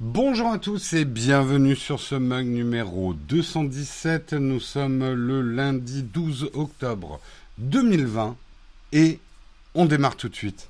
Bonjour à tous et bienvenue sur ce mug numéro 217. Nous sommes le lundi 12 octobre 2020 et on démarre tout de suite.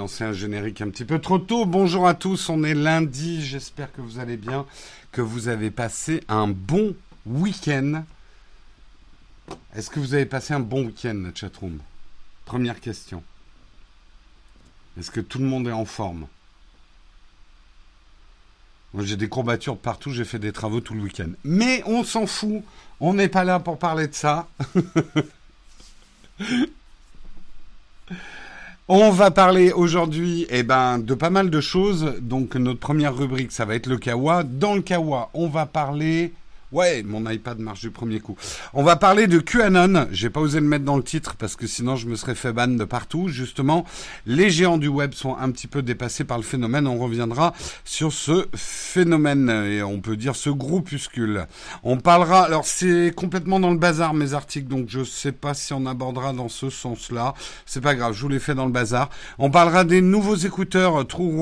Lancé un générique un petit peu trop tôt. Bonjour à tous, on est lundi, j'espère que vous allez bien, que vous avez passé un bon week-end. Est-ce que vous avez passé un bon week-end, chatroom? Première question. Est-ce que tout le monde est en forme? Moi j'ai des courbatures partout, j'ai fait des travaux tout le week-end. Mais on s'en fout, on n'est pas là pour parler de ça. On va parler aujourd'hui eh ben, de pas mal de choses. Donc notre première rubrique, ça va être le Kawa. Dans le Kawa, on va parler Ouais, mon iPad marche du premier coup. On va parler de QAnon. J'ai pas osé le mettre dans le titre parce que sinon je me serais fait ban de partout. Justement, les géants du web sont un petit peu dépassés par le phénomène. On reviendra sur ce phénomène et on peut dire ce groupuscule. On parlera. Alors c'est complètement dans le bazar mes articles, donc je sais pas si on abordera dans ce sens-là. C'est pas grave, je vous les fais dans le bazar. On parlera des nouveaux écouteurs True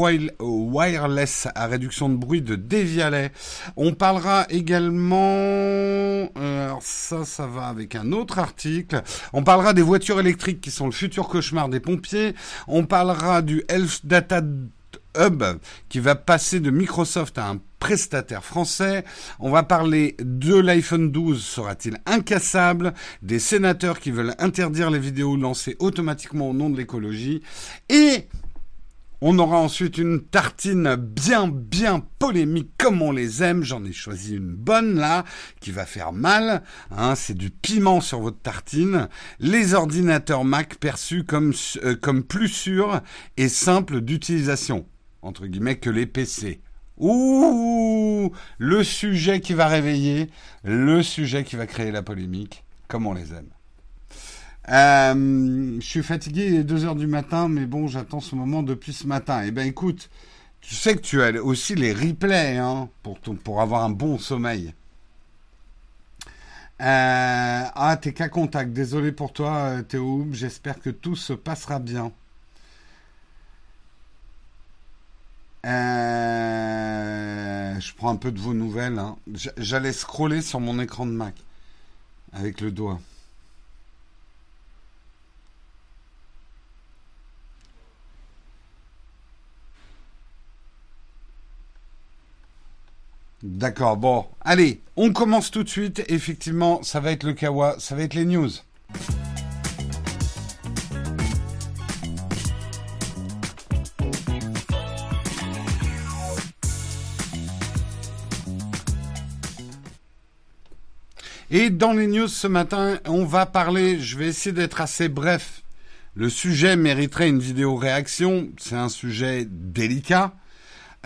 Wireless à réduction de bruit de Devialet. On parlera également euh, alors ça, ça va avec un autre article. On parlera des voitures électriques qui sont le futur cauchemar des pompiers. On parlera du Health Data Hub qui va passer de Microsoft à un prestataire français. On va parler de l'iPhone 12, sera-t-il incassable? Des sénateurs qui veulent interdire les vidéos lancées automatiquement au nom de l'écologie. Et on aura ensuite une tartine bien, bien polémique comme on les aime. J'en ai choisi une bonne là, qui va faire mal. Hein, c'est du piment sur votre tartine. Les ordinateurs Mac perçus comme, euh, comme plus sûrs et simples d'utilisation, entre guillemets, que les PC. Ouh Le sujet qui va réveiller, le sujet qui va créer la polémique, comme on les aime. Euh, je suis fatigué, il est 2 heures du matin, mais bon, j'attends ce moment depuis ce matin. Eh ben écoute, tu sais que tu as aussi les replays hein, pour, pour avoir un bon sommeil. Euh, ah, t'es qu'à contact. Désolé pour toi, euh, Théo. J'espère que tout se passera bien. je prends un peu de vos nouvelles. Hein. J'allais scroller sur mon écran de Mac avec le doigt. D'accord, bon. Allez, on commence tout de suite. Effectivement, ça va être le Kawa, ça va être les news. Et dans les news ce matin, on va parler, je vais essayer d'être assez bref. Le sujet mériterait une vidéo réaction, c'est un sujet délicat.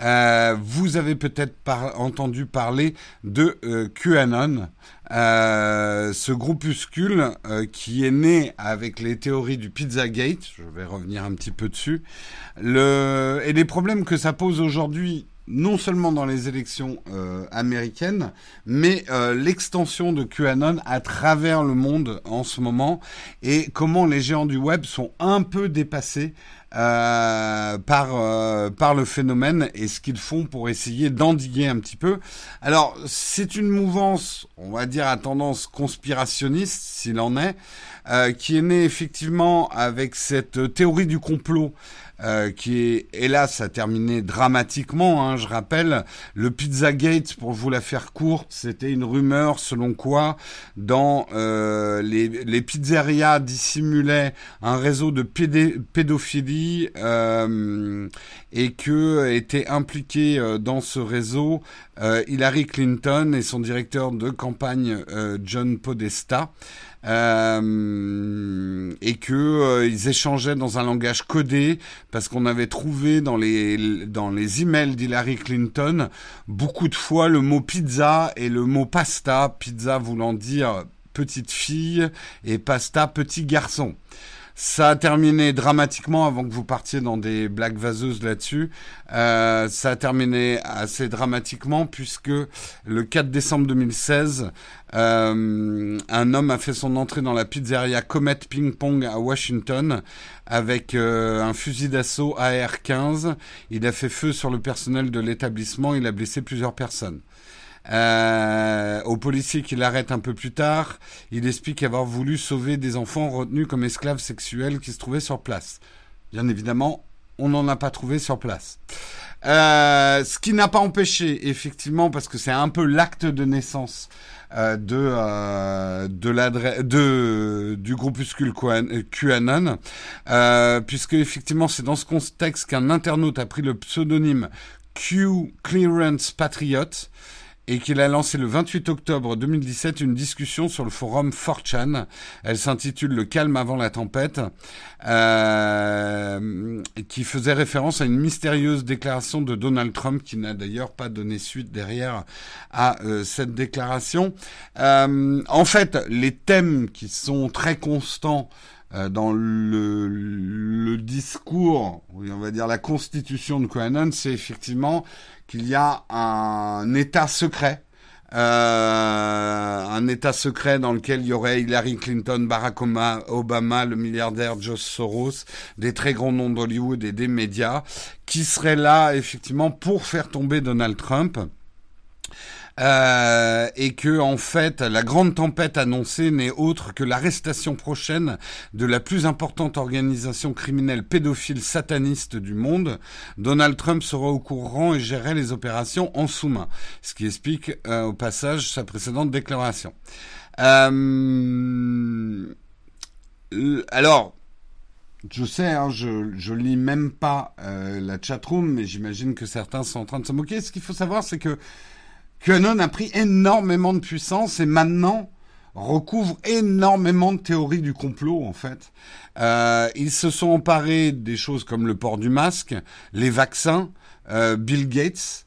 Euh, vous avez peut-être entendu parler de euh, QAnon, euh, ce groupuscule qui est né avec les théories du Pizzagate. Je vais revenir un petit peu dessus. Le... Et les problèmes que ça pose aujourd'hui non seulement dans les élections américaines, mais l'extension de QAnon à travers le monde en ce moment et comment les géants du web sont un peu dépassés euh, par euh, par le phénomène et ce qu'ils font pour essayer d'endiguer un petit peu. Alors c'est une mouvance, on va dire à tendance conspirationniste s'il en est, euh, qui est née effectivement avec cette théorie du complot euh, qui est hélas a terminé dramatiquement. Hein, je rappelle, le Pizzagate, pour vous la faire courte, c'était une rumeur selon quoi dans euh, les, les pizzerias dissimulaient un réseau de pédophilie euh, et que était impliqué euh, dans ce réseau Hillary Clinton et son directeur de campagne John Podesta. Euh, et que euh, ils échangeaient dans un langage codé parce qu'on avait trouvé dans les dans les emails d'Hillary Clinton beaucoup de fois le mot pizza et le mot pasta, pizza voulant dire petite fille et pasta petit garçon. Ça a terminé dramatiquement avant que vous partiez dans des blagues vaseuses là-dessus. Euh, ça a terminé assez dramatiquement puisque le 4 décembre 2016, euh, un homme a fait son entrée dans la pizzeria Comet Ping Pong à Washington avec euh, un fusil d'assaut AR-15. Il a fait feu sur le personnel de l'établissement. Il a blessé plusieurs personnes. Euh, au policier qui l'arrête un peu plus tard, il explique avoir voulu sauver des enfants retenus comme esclaves sexuels qui se trouvaient sur place. Bien évidemment, on n'en a pas trouvé sur place. Euh, ce qui n'a pas empêché, effectivement, parce que c'est un peu l'acte de naissance euh, de euh, de de du groupuscule QAnon, euh, puisque effectivement c'est dans ce contexte qu'un internaute a pris le pseudonyme Q Clearance Patriot et qu'il a lancé le 28 octobre 2017 une discussion sur le forum 4chan. Elle s'intitule Le calme avant la tempête, euh, qui faisait référence à une mystérieuse déclaration de Donald Trump, qui n'a d'ailleurs pas donné suite derrière à euh, cette déclaration. Euh, en fait, les thèmes qui sont très constants euh, dans le, le, discours, on va dire la constitution de QAnon, c'est effectivement qu'il y a un État secret, euh, un État secret dans lequel il y aurait Hillary Clinton, Barack Obama, le milliardaire Josh Soros, des très grands noms d'Hollywood et des médias, qui seraient là effectivement pour faire tomber Donald Trump. Euh, et que en fait la grande tempête annoncée n'est autre que l'arrestation prochaine de la plus importante organisation criminelle pédophile sataniste du monde. Donald Trump sera au courant et gérerait les opérations en sous-main, ce qui explique euh, au passage sa précédente déclaration. Euh, alors, je sais, hein, je, je lis même pas euh, la chatroom, mais j'imagine que certains sont en train de se moquer. Ce qu'il faut savoir, c'est que QAnon a pris énormément de puissance et maintenant recouvre énormément de théories du complot en fait. Euh, ils se sont emparés des choses comme le port du masque, les vaccins, euh, Bill Gates,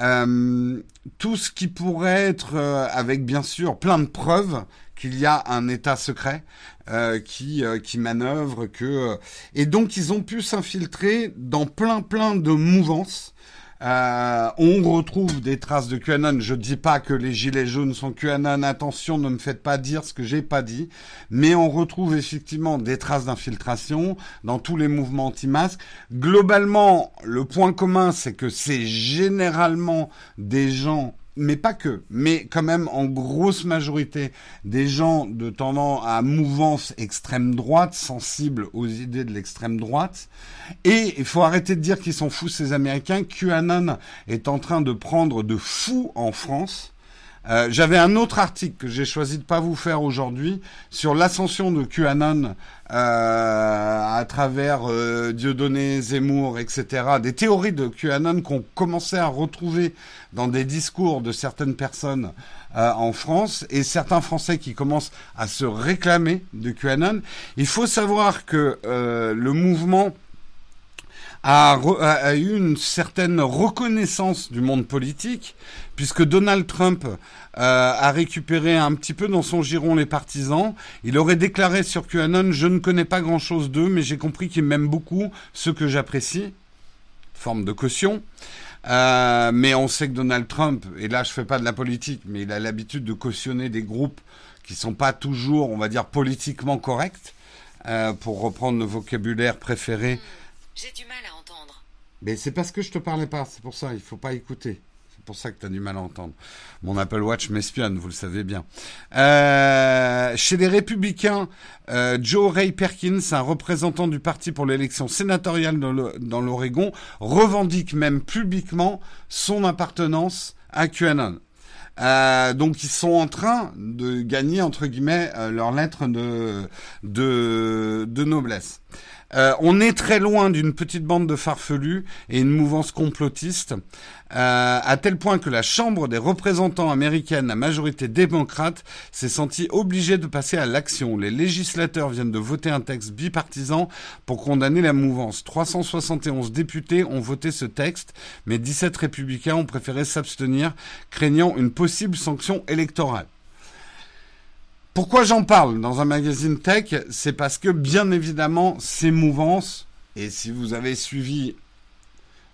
euh, tout ce qui pourrait être euh, avec bien sûr plein de preuves qu'il y a un État secret euh, qui qui manœuvre que et donc ils ont pu s'infiltrer dans plein plein de mouvances euh, on retrouve des traces de QAnon. Je dis pas que les gilets jaunes sont QAnon. Attention, ne me faites pas dire ce que j'ai pas dit. Mais on retrouve effectivement des traces d'infiltration dans tous les mouvements anti-masques. Globalement, le point commun, c'est que c'est généralement des gens mais pas que, mais quand même en grosse majorité des gens de tendance à mouvance extrême droite, sensibles aux idées de l'extrême droite. Et il faut arrêter de dire qu'ils sont fous ces Américains. QAnon est en train de prendre de fous en France. Euh, j'avais un autre article que j'ai choisi de pas vous faire aujourd'hui sur l'ascension de QAnon euh, à travers euh, Dieudonné, Zemmour, etc. Des théories de QAnon qu'on commençait à retrouver dans des discours de certaines personnes euh, en France et certains Français qui commencent à se réclamer de QAnon. Il faut savoir que le mouvement a, eu une certaine reconnaissance du monde politique, puisque Donald Trump euh, a récupéré un petit peu dans son giron les partisans. Il aurait déclaré sur QAnon, je ne connais pas grand-chose d'eux, mais j'ai compris qu'ils m'aiment beaucoup, ce que j'apprécie, forme de caution. Euh, mais on sait que Donald Trump, et là je fais pas de la politique, mais il a l'habitude de cautionner des groupes qui sont pas toujours, on va dire, politiquement corrects, euh, pour reprendre le vocabulaire préféré. Mais c'est parce que je te parlais pas, c'est pour ça, il faut pas écouter. C'est pour ça que tu as du mal à entendre. Mon Apple Watch m'espionne, vous le savez bien. Euh, chez les Républicains, euh, Joe Ray Perkins, un représentant du parti pour l'élection sénatoriale dans l'Oregon, revendique même publiquement son appartenance à QAnon. Euh, donc ils sont en train de gagner entre guillemets euh, leur lettre de noblesse. Euh, on est très loin d'une petite bande de farfelus et une mouvance complotiste, euh, à tel point que la Chambre des représentants américaine à majorité démocrate s'est sentie obligée de passer à l'action. Les législateurs viennent de voter un texte bipartisan pour condamner la mouvance. 371 députés ont voté ce texte, mais 17 républicains ont préféré s'abstenir, craignant une possible sanction électorale. Pourquoi j'en parle dans un magazine tech C'est parce que bien évidemment ces mouvances, et si vous avez suivi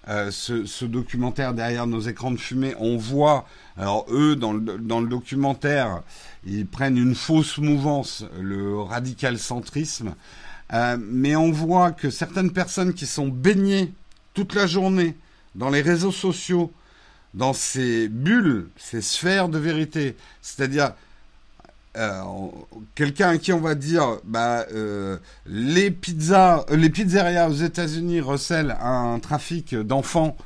euh, ce, documentaire derrière nos écrans de fumée, on voit, alors eux dans le, documentaire, ils prennent une fausse mouvance, le radical centrisme, euh, mais on voit que certaines personnes qui sont baignées toute la journée dans les réseaux sociaux, dans ces bulles, ces sphères de vérité, c'est-à-dire euh, quelqu'un à qui on va dire bah, euh, les pizzas, euh, les pizzerias aux États-Unis recèlent un trafic d'enfants.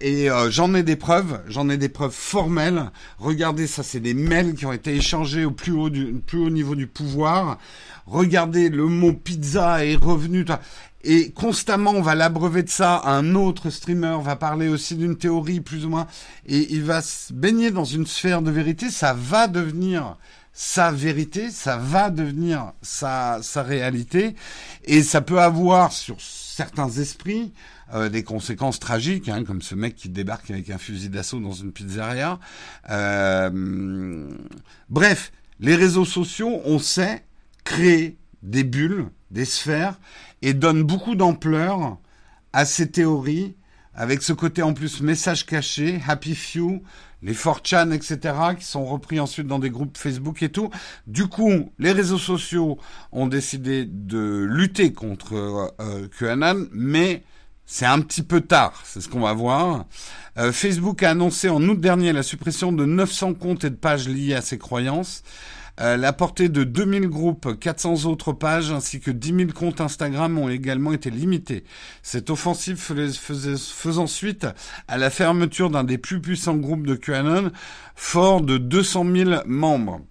et j'en ai des preuves, j'en ai des preuves formelles. Regardez, ça c'est des mails qui ont été échangés au plus haut, du, plus haut niveau du pouvoir. Regardez, le mot pizza est revenu. Et constamment, on va l'abreuver de ça. Un autre streamer va parler aussi d'une théorie plus ou moins. Et il va se baigner dans une sphère de vérité. Ça va devenir sa vérité, ça va devenir sa, sa réalité, et ça peut avoir sur certains esprits euh, des conséquences tragiques, hein, comme ce mec qui débarque avec un fusil d'assaut dans une pizzeria. Euh, bref, les réseaux sociaux, on sait créer des bulles, des sphères, et donnent beaucoup d'ampleur à ces théories, avec ce côté en plus message caché, happy few, les 4chan, etc., qui sont repris ensuite dans des groupes Facebook et tout. Du coup, les réseaux sociaux ont décidé de lutter contre euh, QAnon, mais c'est un petit peu tard, c'est ce qu'on va voir. Euh, Facebook a annoncé en août dernier la suppression de 900 comptes et de pages liées à ses croyances. La portée de 2000 groupes, 400 autres pages ainsi que 10 000 comptes Instagram ont également été limités. Cette offensive faisant suite à la fermeture d'un des plus puissants groupes de QAnon, fort de 200 000 membres.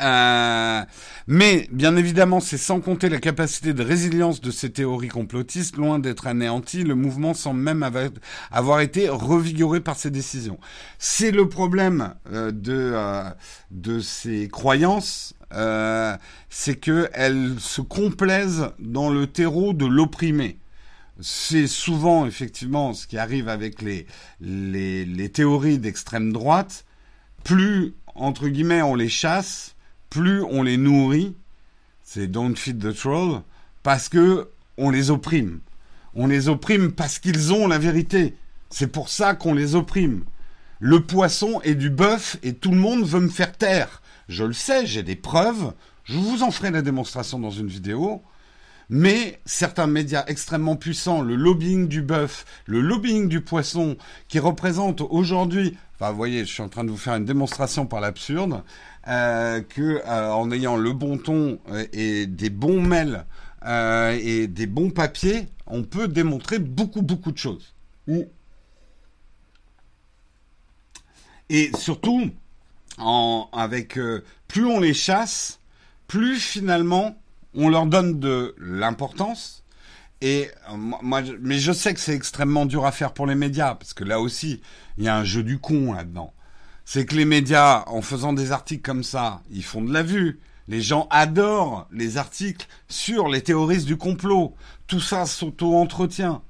Euh, mais bien évidemment, c'est sans compter la capacité de résilience de ces théories complotistes, loin d'être anéanti, le mouvement semble même avoir été revigoré par ces décisions. C'est le problème euh, de euh, de ces croyances, c'est que elles se complaisent dans le terreau de l'opprimé. C'est souvent effectivement ce qui arrive avec les les, les théories d'extrême droite. Plus entre guillemets on les chasse, plus on les nourrit, c'est don't feed the troll, parce que on les opprime. On les opprime parce qu'ils ont la vérité. C'est pour ça qu'on les opprime. Le poisson est du bœuf et tout le monde veut me faire taire. Je le sais, j'ai des preuves. Je vous en ferai la démonstration dans une vidéo. Mais certains médias extrêmement puissants, le lobbying du bœuf, le lobbying du poisson, qui représentent aujourd'hui, vous voyez, je suis en train de vous faire une démonstration par l'absurde, euh, que euh, en ayant le bon ton euh, et des bons mails et des bons papiers, on peut démontrer beaucoup beaucoup de choses. Et surtout, avec plus on les chasse, plus finalement on leur donne de l'importance. Et moi, mais je sais que c'est extrêmement dur à faire pour les médias parce que là aussi, il y a un jeu du con là-dedans c'est que les médias, en faisant des articles comme ça, ils font de la vue. Les gens adorent les articles sur les théoristes du complot. Tout ça s'auto-entretient.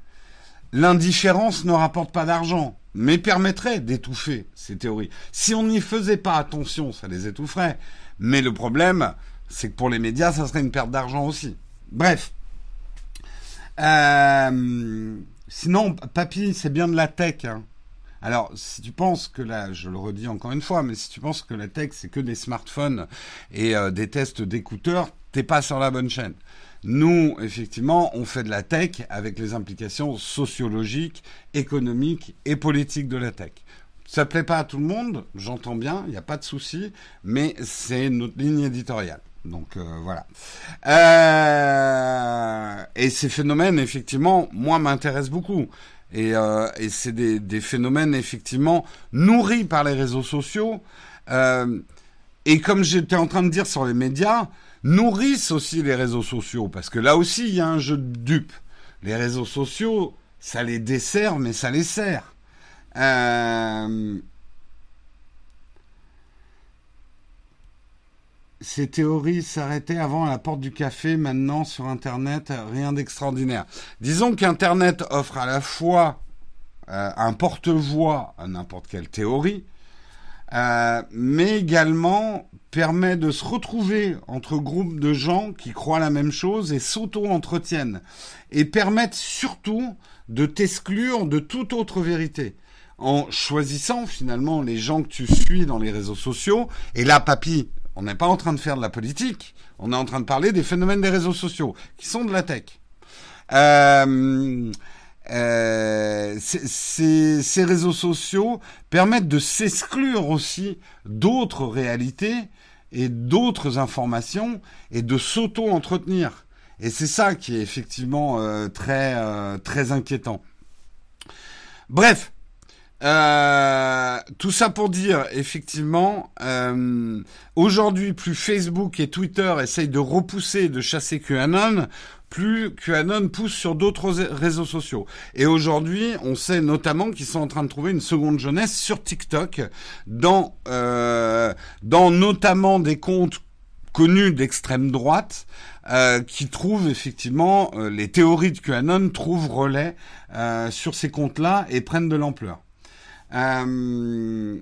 L'indifférence ne rapporte pas d'argent, mais permettrait d'étouffer ces théories. Si on n'y faisait pas attention, ça les étoufferait. Mais le problème, c'est que pour les médias, ça serait une perte d'argent aussi. Bref. Euh, sinon, papy, c'est bien de la tech. Hein. Alors, si tu penses que là, je le redis encore une fois, mais si tu penses que la tech, c'est que des smartphones et euh, des tests d'écouteurs, t'es pas sur la bonne chaîne. Nous, effectivement, on fait de la tech avec les implications sociologiques, économiques et politiques de la tech. Ça plaît pas à tout le monde, j'entends bien, il n'y a pas de souci, mais c'est notre ligne éditoriale. Donc euh, voilà. Euh, et ces phénomènes, effectivement, moi, m'intéressent beaucoup. Et, euh, et c'est des, des, phénomènes effectivement nourris par les réseaux sociaux. Et comme j'étais en train de dire sur les médias, nourrissent aussi les réseaux sociaux, parce que là aussi, il y a un jeu de dupes. Les réseaux sociaux, ça les dessert, mais ça les sert. Euh, ces théories s'arrêtaient avant à la porte du café, maintenant sur Internet, rien d'extraordinaire. Disons qu'Internet offre à la fois euh, un porte-voix à n'importe quelle théorie, euh, mais également permet de se retrouver entre groupes de gens qui croient la même chose et s'auto-entretiennent, et permettent surtout de t'exclure de toute autre vérité en choisissant finalement les gens que tu suis dans les réseaux sociaux. Et là, papy, on n'est pas en train de faire de la politique, on est en train de parler des phénomènes des réseaux sociaux, qui sont de la tech. Euh, euh, ces, réseaux sociaux permettent de s'exclure aussi d'autres réalités et d'autres informations et de s'auto-entretenir. Et c'est ça qui est effectivement euh, très euh, très inquiétant. Bref, euh, tout ça pour dire, effectivement, euh, aujourd'hui, plus Facebook et Twitter essayent de repousser, de chasser QAnon, plus QAnon pousse sur d'autres réseaux sociaux. Et aujourd'hui, on sait notamment qu'ils sont en train de trouver une seconde jeunesse sur TikTok, dans, euh, dans notamment des comptes connus d'extrême droite, euh, qui trouvent effectivement euh, les théories de QAnon trouvent relais euh, sur ces comptes-là et prennent de l'ampleur. Euh,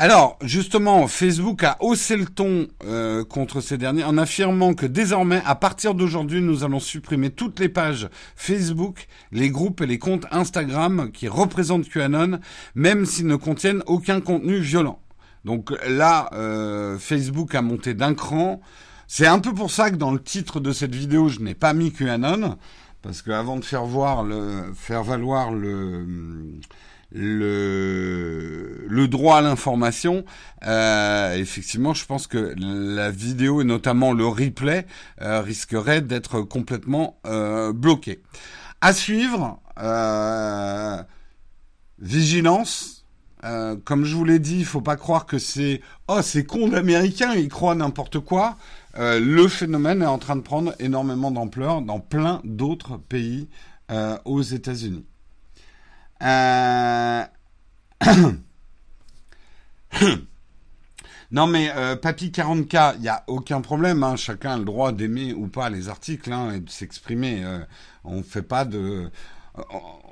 alors, justement, Facebook a haussé le ton euh, contre ces derniers en affirmant que désormais, à partir d'aujourd'hui, nous allons supprimer toutes les pages Facebook, les groupes et les comptes Instagram qui représentent QAnon, même s'ils ne contiennent aucun contenu violent. Donc là, euh, Facebook a monté d'un cran. C'est un peu pour ça que dans le titre de cette vidéo, je n'ai pas mis QAnon parce qu'avant de faire voir le, faire valoir le, le, le droit à l'information, euh, effectivement, je pense que la vidéo et notamment le replay euh, risquerait d'être complètement euh, bloqué. À suivre, euh, vigilance. Euh, comme je vous l'ai dit, il faut pas croire que c'est oh c'est con d'américains, ils croient n'importe quoi. Euh, le phénomène est en train de prendre énormément d'ampleur dans plein d'autres pays euh, aux États-Unis. Euh... non mais Papy 40K, il n'y a aucun problème, hein, chacun a le droit d'aimer ou pas les articles hein, et de s'exprimer. On ne fait pas de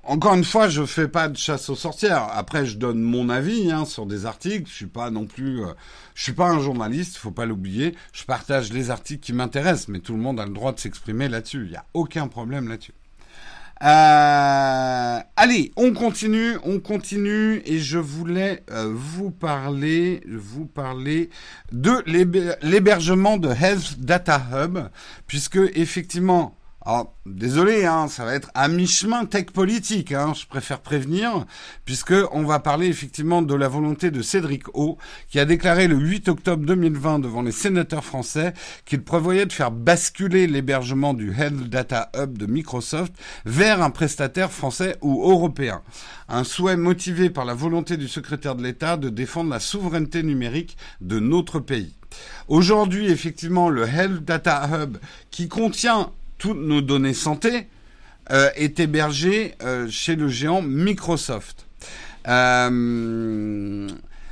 encore une fois, je fais pas de chasse aux sorcières. Après, je donne mon avis hein, sur des articles. Je suis pas non plus, euh, je suis pas un journaliste, faut pas l'oublier. Je partage les articles qui m'intéressent, mais tout le monde a le droit de s'exprimer là-dessus. Il y a aucun problème là-dessus. Euh, allez, on continue, on continue, et je voulais euh, vous parler, vous parler de l'hébergement de Health Data Hub, puisque effectivement alors, désolé, hein, ça va être à mi-chemin tech politique, hein, je préfère prévenir, puisque on va parler effectivement de la volonté de Cédric O, qui a déclaré le 8 octobre 2020 devant les sénateurs français qu'il prévoyait de faire basculer l'hébergement du Health Data Hub de Microsoft vers un prestataire français ou européen. Un souhait motivé par la volonté du secrétaire de l'État de défendre la souveraineté numérique de notre pays. Aujourd'hui, effectivement, le Health Data Hub, qui contient toutes nos données santé euh, est hébergé euh, chez le géant Microsoft. Euh,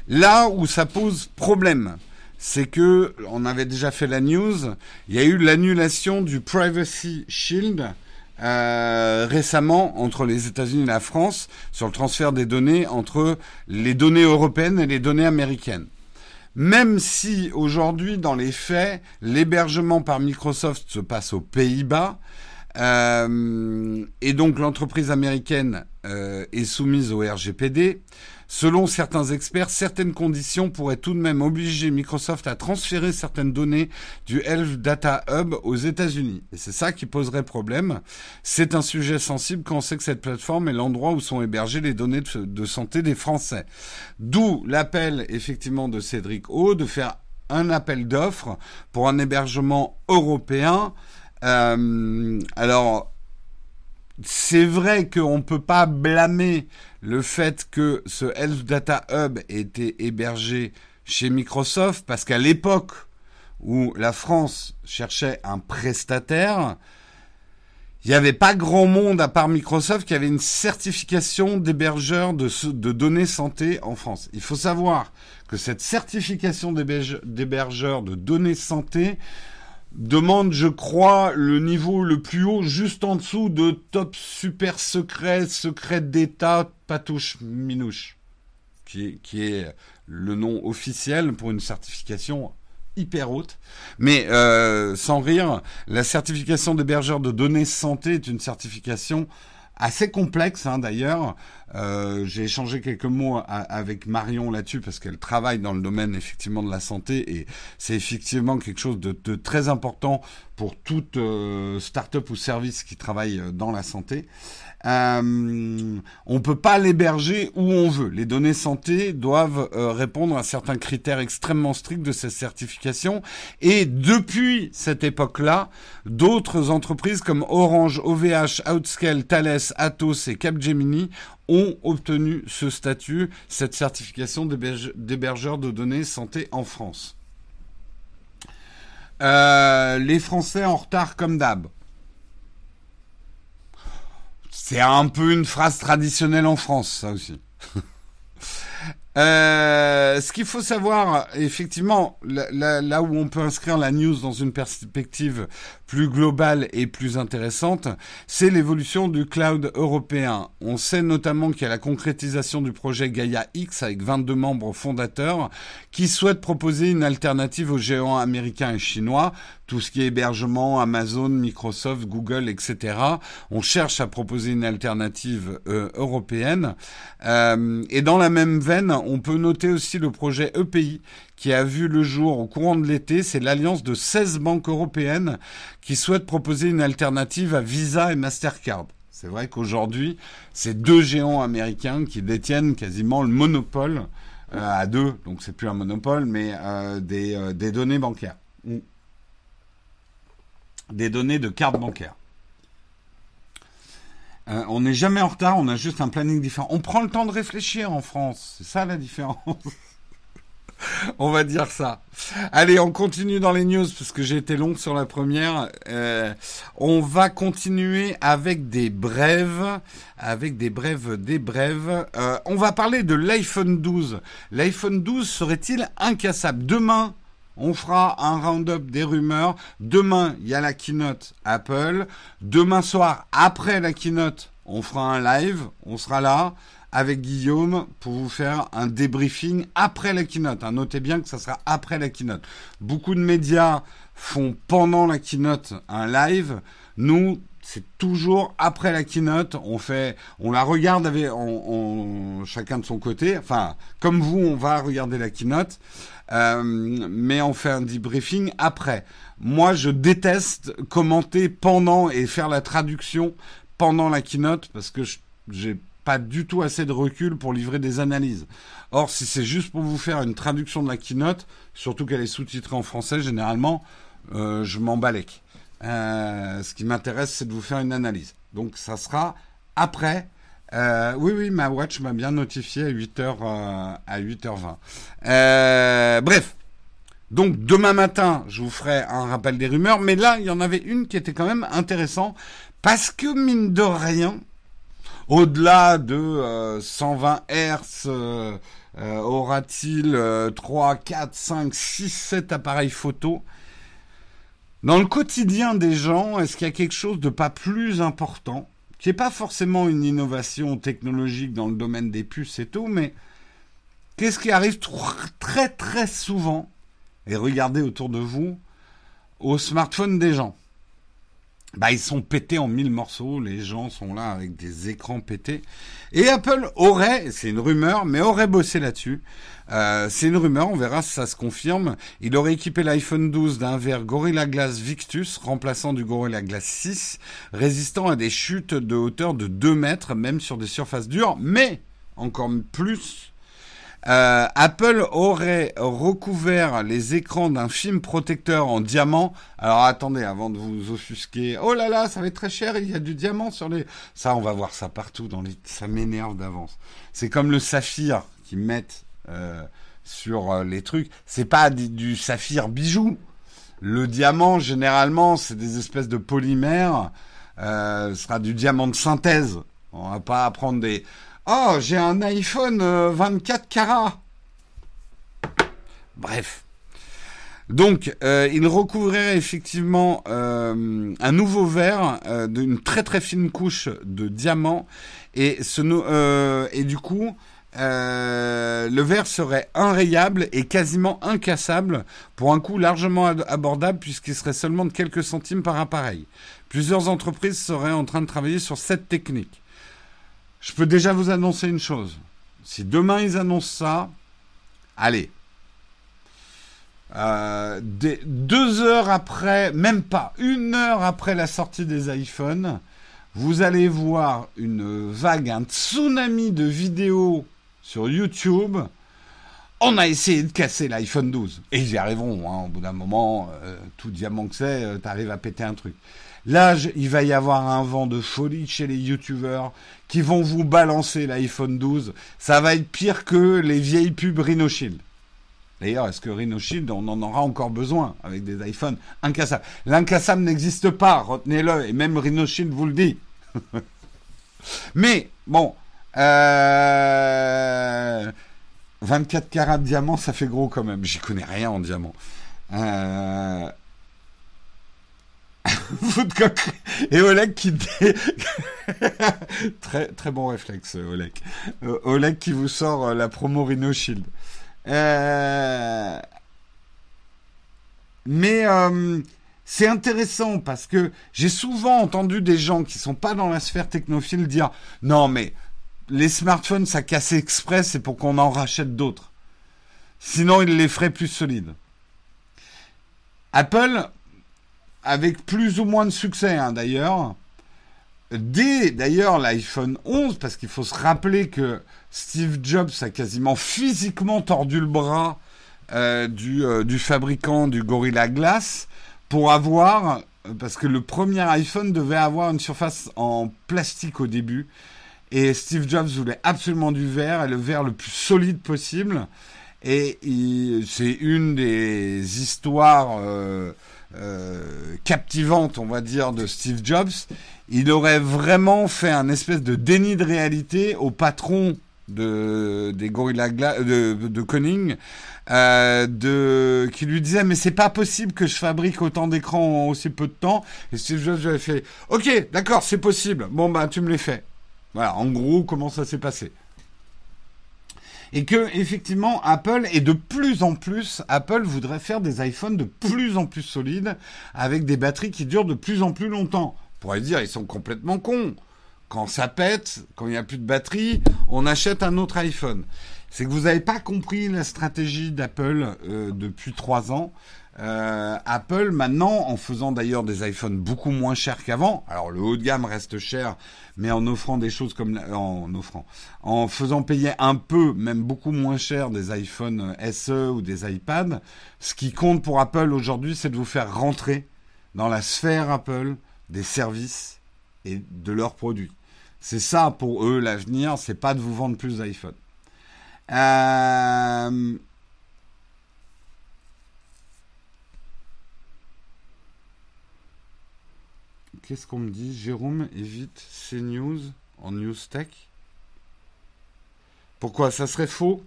là où ça pose problème, c'est que on avait déjà fait la news, il y a eu l'annulation du Privacy Shield récemment entre les États-Unis et la France sur le transfert des données entre les données européennes et les données américaines. Même si aujourd'hui, dans les faits, l'hébergement par Microsoft se passe aux Pays-Bas, euh, et donc l'entreprise américaine euh, est soumise au RGPD. Selon certains experts, certaines conditions pourraient tout de même obliger Microsoft à transférer certaines données du Health Data Hub aux États-Unis. Et c'est ça qui poserait problème. C'est un sujet sensible quand on sait que cette plateforme est l'endroit où sont hébergées les données de, santé des Français. D'où l'appel effectivement de Cédric O de faire un appel d'offres pour un hébergement européen. Euh, alors, c'est vrai qu'on ne peut pas blâmer le fait que ce Health Data Hub ait été hébergé chez Microsoft, parce qu'à l'époque où la France cherchait un prestataire, il n'y avait pas grand monde à part Microsoft qui avait une certification d'hébergeur de, de, données santé en France. Il faut savoir que cette certification d'hébergeur de données santé demande, je crois, le niveau le plus haut, juste en dessous de top super secret, secret d'État, patouche minouche, qui est, le nom officiel pour une certification hyper haute. Mais euh, sans rire, la certification d'hébergeur de données santé est une certification assez complexe hein, d'ailleurs. Euh, j'ai échangé quelques mots avec Marion là-dessus parce qu'elle travaille dans le domaine effectivement de la santé et c'est effectivement quelque chose de, très important pour toute euh, start-up ou service qui travaille euh, dans la santé. Euh, on peut pas l'héberger où on veut. Les données santé doivent euh, répondre à certains critères extrêmement stricts de ces certifications. Et depuis cette époque-là, d'autres entreprises comme Orange, OVH, Outscale, Thales, Atos et Capgemini ont obtenu ce statut, cette certification d'hébergeur de données santé en France. Euh, les Français en retard comme d'hab. C'est un peu une phrase traditionnelle en France, ça aussi. Euh, ce qu'il faut savoir, effectivement, là, où on peut inscrire la news dans une perspective plus globale et plus intéressante, c'est l'évolution du cloud européen. On sait notamment qu'il y a la concrétisation du projet Gaia X avec 22 membres fondateurs qui souhaitent proposer une alternative aux géants américains et chinois tout ce qui est hébergement, Amazon, Microsoft, Google, etc. On cherche à proposer une alternative euh, européenne. Euh, et dans la même veine, on peut noter aussi le projet EPI qui a vu le jour au courant de l'été. C'est l'alliance de 16 banques européennes qui souhaitent proposer une alternative à Visa et Mastercard. C'est vrai qu'aujourd'hui, c'est deux géants américains qui détiennent quasiment le monopole euh, à deux, donc c'est plus un monopole, mais des, des données bancaires. Mm des données de carte bancaire. Euh, on n'est jamais en retard, on a juste un planning différent. On prend le temps de réfléchir en France, c'est ça la différence. on va dire ça. Allez, on continue dans les news parce que j'ai été long sur la première. Euh, on va continuer avec des brèves, avec des brèves, des brèves. Euh, on va parler de l'iPhone 12. L'iPhone 12 serait-il incassable? Demain, on fera un round-up des rumeurs. Demain, il y a la keynote Apple. Demain soir, après la keynote, on fera un live. On sera là avec Guillaume pour vous faire un débriefing après la keynote. Hein, notez bien que ça sera après la keynote. Beaucoup de médias font pendant la keynote un live. Nous, c'est toujours après la keynote. On fait, on la regarde avec, chacun de son côté. Enfin, comme vous, on va regarder la keynote. Euh, mais on fait un debriefing après. Moi, je déteste commenter pendant et faire la traduction pendant la keynote parce que j'ai pas du tout assez de recul pour livrer des analyses. Or, si c'est juste pour vous faire une traduction de la keynote, surtout qu'elle est sous-titrée en français, généralement, euh, je m'en. Euh, ce qui m'intéresse, c'est de vous faire une analyse. Donc, ça sera après euh, oui, oui, ma watch m'a bien notifié à 8h, euh, à 8h20. Euh, bref. Donc demain matin, je vous ferai un rappel des rumeurs, mais là, il y en avait une qui était quand même intéressante parce que mine de rien, au-delà de 120 Hz, aura-t-il 3, 4, 5, 6, 7 appareils photo? Dans le quotidien des gens, est-ce qu'il y a quelque chose de pas plus important? Qui n'est pas forcément une innovation technologique dans le domaine des puces et tout, mais qu'est-ce qui arrive très très souvent, et regardez autour de vous, aux smartphones des gens bah, ils sont pétés en mille morceaux, les gens sont là avec des écrans pétés. Et Apple aurait, c'est une rumeur, mais aurait bossé là-dessus. Euh, c'est une rumeur, on verra si ça se confirme. Il aurait équipé l'iPhone 12 d'un verre Gorilla Glass Victus, remplaçant du Gorilla Glass 6, résistant à des chutes de hauteur de 2 mètres, même sur des surfaces dures, mais encore plus Euh, Apple aurait recouvert les écrans d'un film protecteur en diamant. Alors attendez, avant de vous offusquer, oh là là, ça va être très cher, il y a du diamant sur les... Ça, on va voir ça partout, dans les... ça m'énerve d'avance. C'est comme le saphir qu'ils mettent euh, sur euh, les trucs. C'est pas du, saphir bijou. Le diamant, généralement, c'est des espèces de polymères. ce sera du diamant de synthèse. On va pas prendre des... Oh, j'ai un iPhone 24 euh, carats. Bref. Donc, euh, il recouvrait effectivement euh, un nouveau verre d'une très très fine couche de diamant et, ce, et du coup, le verre serait enrayable et quasiment incassable pour un coût largement abordable puisqu'il serait seulement de quelques centimes par appareil. Plusieurs entreprises seraient en train de travailler sur cette technique. Je peux déjà vous annoncer une chose. Si demain ils annoncent ça, allez. Euh, deux heures après, même pas, une heure après la sortie des iPhones, vous allez voir une vague, un tsunami de vidéos sur YouTube. On a essayé de casser l'iPhone 12. Et ils y arriveront. Hein, au bout d'un moment, euh, tout diamant que c'est, euh, t'arrives à péter un truc. Là, il va y avoir un vent de folie chez les youtubeurs qui vont vous balancer l'iPhone 12. Ça va être pire que les vieilles pubs Rhino Shield. D'ailleurs, est-ce que Rhino Shield, on en aura encore besoin avec des iPhones incassables? L'incassable n'existe pas, retenez-le, et même Rhino Shield vous le dit. Mais, bon, 24 euh, carats de diamant, ça fait gros quand même. J'y connais rien en diamant. Euh, et Oleg qui très très bon réflexe Oleg. Euh, Oleg qui vous sort euh, la promo Rhino Shield. Euh, mais c'est intéressant parce que j'ai souvent entendu des gens qui sont pas dans la sphère technophile dire non mais les smartphones ça casse exprès c'est pour qu'on en rachète d'autres. Sinon ils les feraient plus solides. Apple avec plus ou moins de succès hein, d'ailleurs. Dès d'ailleurs l'iPhone 11, parce qu'il faut se rappeler que Steve Jobs a quasiment physiquement tordu le bras euh, du, euh, du, fabricant du Gorilla Glass pour avoir, parce que le premier iPhone devait avoir une surface en plastique au début, et Steve Jobs voulait absolument du verre, et le verre le plus solide possible, et c'est une des histoires... Euh, euh, captivante, on va dire, de Steve Jobs, il aurait vraiment fait un espèce de déni de réalité au patron de des Gorilla de, de Conning, euh, de qui lui disait mais c'est pas possible que je fabrique autant d'écrans en aussi peu de temps. Et Steve Jobs avait fait ok d'accord c'est possible. Bon bah tu me les fais. Voilà en gros comment ça s'est passé et que effectivement Apple et de plus en plus Apple voudrait faire des iPhones de plus en plus solides avec des batteries qui durent de plus en plus longtemps. On pourrait dire ils sont complètement cons. Quand ça pète, quand il n'y a plus de batterie, on achète un autre iPhone. C'est que vous n'avez pas compris la stratégie d'Apple euh, depuis trois ans. Euh, Apple maintenant, en faisant d'ailleurs des iPhones beaucoup moins chers qu'avant, alors le haut de gamme reste cher, mais en offrant des choses comme en offrant, en faisant payer un peu, même beaucoup moins cher des iPhones SE ou des iPads, ce qui compte pour Apple aujourd'hui, c'est de vous faire rentrer dans la sphère Apple des services et de leurs produits. C'est ça pour eux l'avenir, c'est pas de vous vendre plus d'iPhone. Euh, Qu'est-ce qu'on me dit Jérôme évite CNews en News Tech. Pourquoi? Ça serait faux?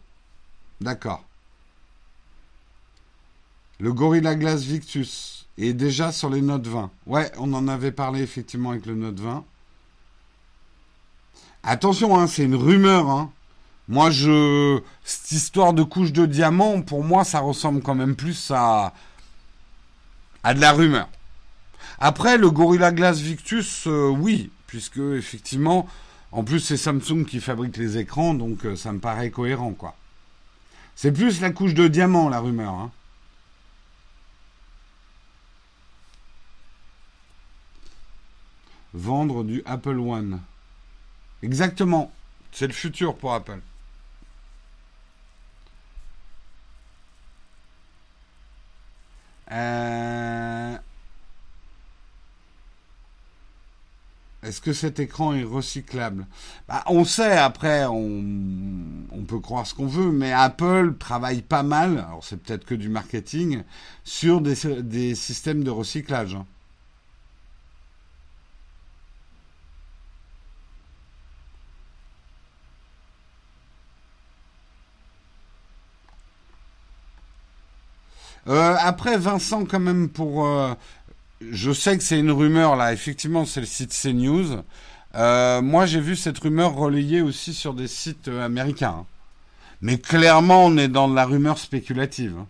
D'accord. Le Gorilla Glass Victus est déjà sur les notes 20. Ouais, on en avait parlé effectivement avec le Note 20. Attention, hein, c'est une rumeur. Hein. Moi, je cette histoire de couche de diamant, pour moi, ça ressemble quand même plus à à de la rumeur. Après, le Gorilla Glass Victus, euh, oui, puisque effectivement, en plus c'est Samsung qui fabrique les écrans, donc euh, ça me paraît cohérent, quoi. C'est plus la couche de diamant, la rumeur. Hein. Vendre du Apple One. Exactement. C'est le futur pour Apple. Euh... Est-ce que cet écran est recyclable? Bah, On sait, après, on, peut croire ce qu'on veut, mais Apple travaille pas mal, alors c'est peut-être que du marketing, sur des, systèmes de recyclage. Euh, après, Vincent, quand même, pour... Euh, je sais que c'est une rumeur, là. Effectivement, c'est le site CNews. Euh, moi, j'ai vu cette rumeur relayée aussi sur des sites américains. Hein. Mais clairement, on est dans de la rumeur spéculative. Hein.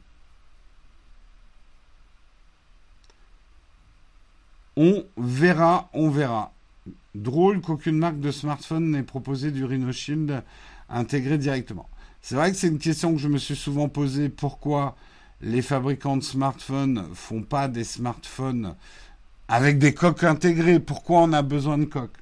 On verra, on verra. Drôle qu'aucune marque de smartphone n'ait proposé du Rhino Shield intégré directement. C'est vrai que c'est une question que je me suis souvent posée. Pourquoi les fabricants de smartphones font pas des smartphones avec des coques intégrées. Pourquoi on a besoin de coques?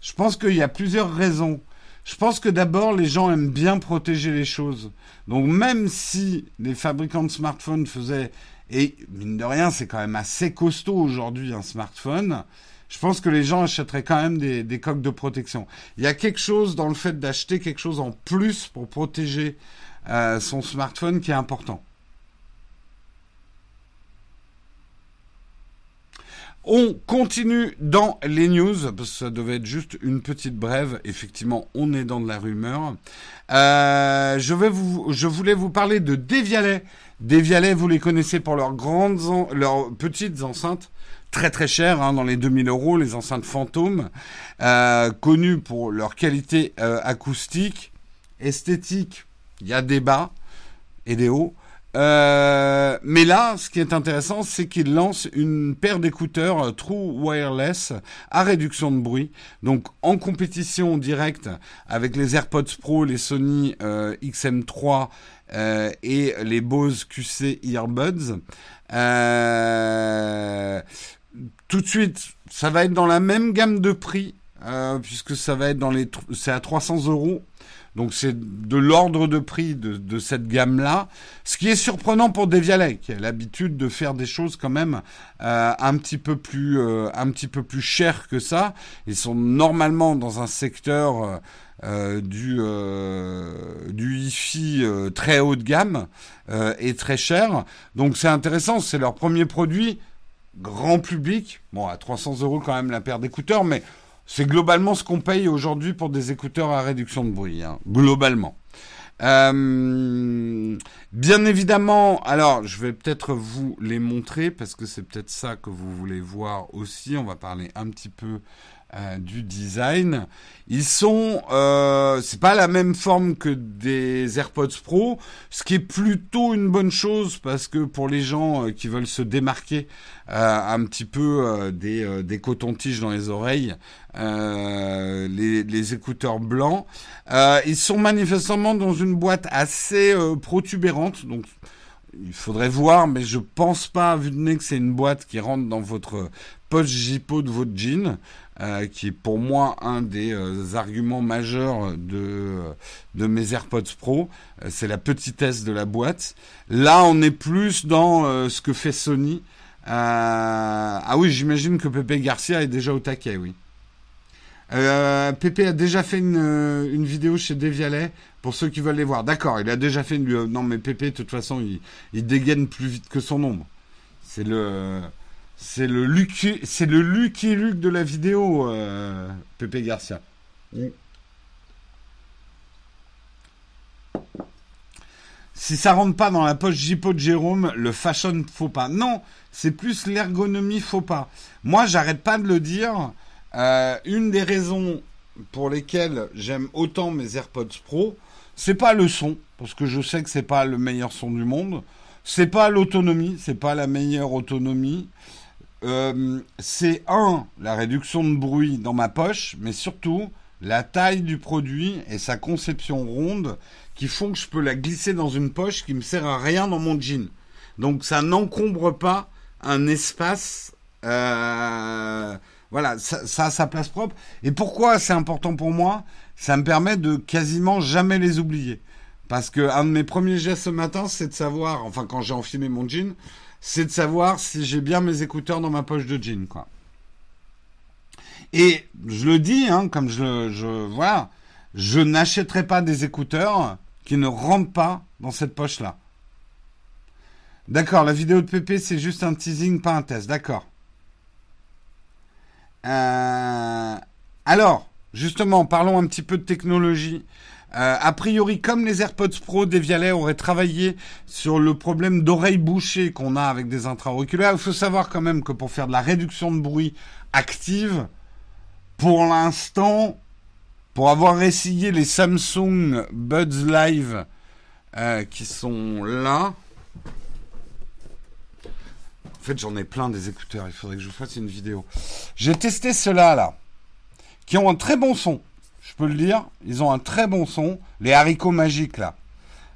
Je pense qu'il y a plusieurs raisons. Je pense que d'abord, les gens aiment bien protéger les choses. Donc même si les fabricants de smartphones faisaient... Et mine de rien, c'est quand même assez costaud aujourd'hui un smartphone. Je pense que les gens achèteraient quand même des, coques de protection. Il y a quelque chose dans le fait d'acheter quelque chose en plus pour protéger euh, son smartphone qui est important. On continue dans les news, parce que ça devait être juste une petite brève. Effectivement, on est dans de la rumeur. Euh, je, vous, voulais vous parler de Devialet. Devialet, vous les connaissez pour leurs grandes, leurs petites enceintes très très chères, hein, dans les 2000 euros, les enceintes fantômes, euh, connues pour leur qualité euh, acoustique, esthétique. Il y a des bas et des hauts. Euh, mais là, ce qui est intéressant, c'est qu'il lance une paire d'écouteurs euh, True Wireless à réduction de bruit, donc en compétition directe avec les AirPods Pro, les Sony euh, XM3 et les Bose QC Earbuds. tout de suite, ça va être dans la même gamme de prix, puisque ça va être dans les, c'est à 300 euros donc c'est de l'ordre de prix de, cette gamme-là. Ce qui est surprenant pour Devialet, qui a l'habitude de faire des choses quand même euh, un petit peu plus euh, un petit peu plus chères que ça. Ils sont normalement dans un secteur euh, du du hi-fi très haut de gamme et très cher. Donc c'est intéressant. C'est leur premier produit grand public. Bon à 300 euros quand même la paire d'écouteurs, mais c'est globalement ce qu'on paye aujourd'hui pour des écouteurs à réduction de bruit, hein, globalement. Euh, bien évidemment, alors je vais peut-être vous les montrer parce que c'est peut-être ça que vous voulez voir aussi. On va parler un petit peu euh, du design. Ils sont, euh, c'est pas la même forme que des AirPods Pro, ce qui est plutôt une bonne chose parce que pour les gens euh, qui veulent se démarquer euh, un petit peu des, des cotons-tiges dans les oreilles, les, les, écouteurs blancs, ils sont manifestement dans une boîte assez protubérante, donc il faudrait voir, mais je pense pas, vu de nez, que c'est une boîte qui rentre dans votre poche jippo de votre jean. Euh, qui est pour moi un des euh, arguments majeurs de, de mes AirPods Pro. Euh, c'est la petitesse de la boîte. Là, on est plus dans ce que fait Sony. ah oui, j'imagine que Pepe Garcia est déjà au taquet, oui. Pepe a déjà fait une, vidéo chez Devialet pour ceux qui veulent les voir. D'accord, il a déjà fait une. Non, mais Pepe, de toute façon, il, il dégaine plus vite que son ombre. C'est le. C'est le Lucky, c'est le Lucky Luke de la vidéo, euh, Pepe Garcia. Si ça rentre pas dans la poche Jipo de Jérôme, le fashion faut pas. Non, c'est plus l'ergonomie faut pas. Moi, j'arrête pas de le dire. Euh, une des raisons pour lesquelles j'aime autant mes AirPods Pro, c'est pas le son, parce que je sais que c'est pas le meilleur son du monde. C'est pas l'autonomie, c'est pas la meilleure autonomie. Euh, c'est un, la réduction de bruit dans ma poche, mais surtout la taille du produit et sa conception ronde qui font que je peux la glisser dans une poche qui me sert à rien dans mon jean. Donc ça n'encombre pas un espace. Euh, voilà, ça, a sa place propre. Et pourquoi c'est important pour moi? Ça me permet de quasiment jamais les oublier. Parce que un de mes premiers gestes ce matin, c'est de savoir, enfin quand j'ai enfilé mon jean, c'est de savoir si j'ai bien mes écouteurs dans ma poche de jean. Et je le dis, hein, comme je, je voilà, je n'achèterai pas des écouteurs qui ne rentrent pas dans cette poche-là. D'accord, la vidéo de Pépé, c'est juste un teasing, pas un test. D'accord. Euh, alors, justement, parlons un petit peu de technologie. Euh, a priori, comme les AirPods Pro, Devialet aurait travaillé sur le problème d'oreilles bouchées qu'on a avec des intra-auriculaires. Il faut savoir quand même que pour faire de la réduction de bruit active, pour l'instant, pour avoir essayé les Samsung Buds Live euh, qui sont là, en fait, j'en ai plein des écouteurs. Il faudrait que je vous fasse une vidéo. J'ai testé ceux-là, là, qui ont un très bon son. Je peux le dire. Ils ont un très bon son. Les haricots magiques, là,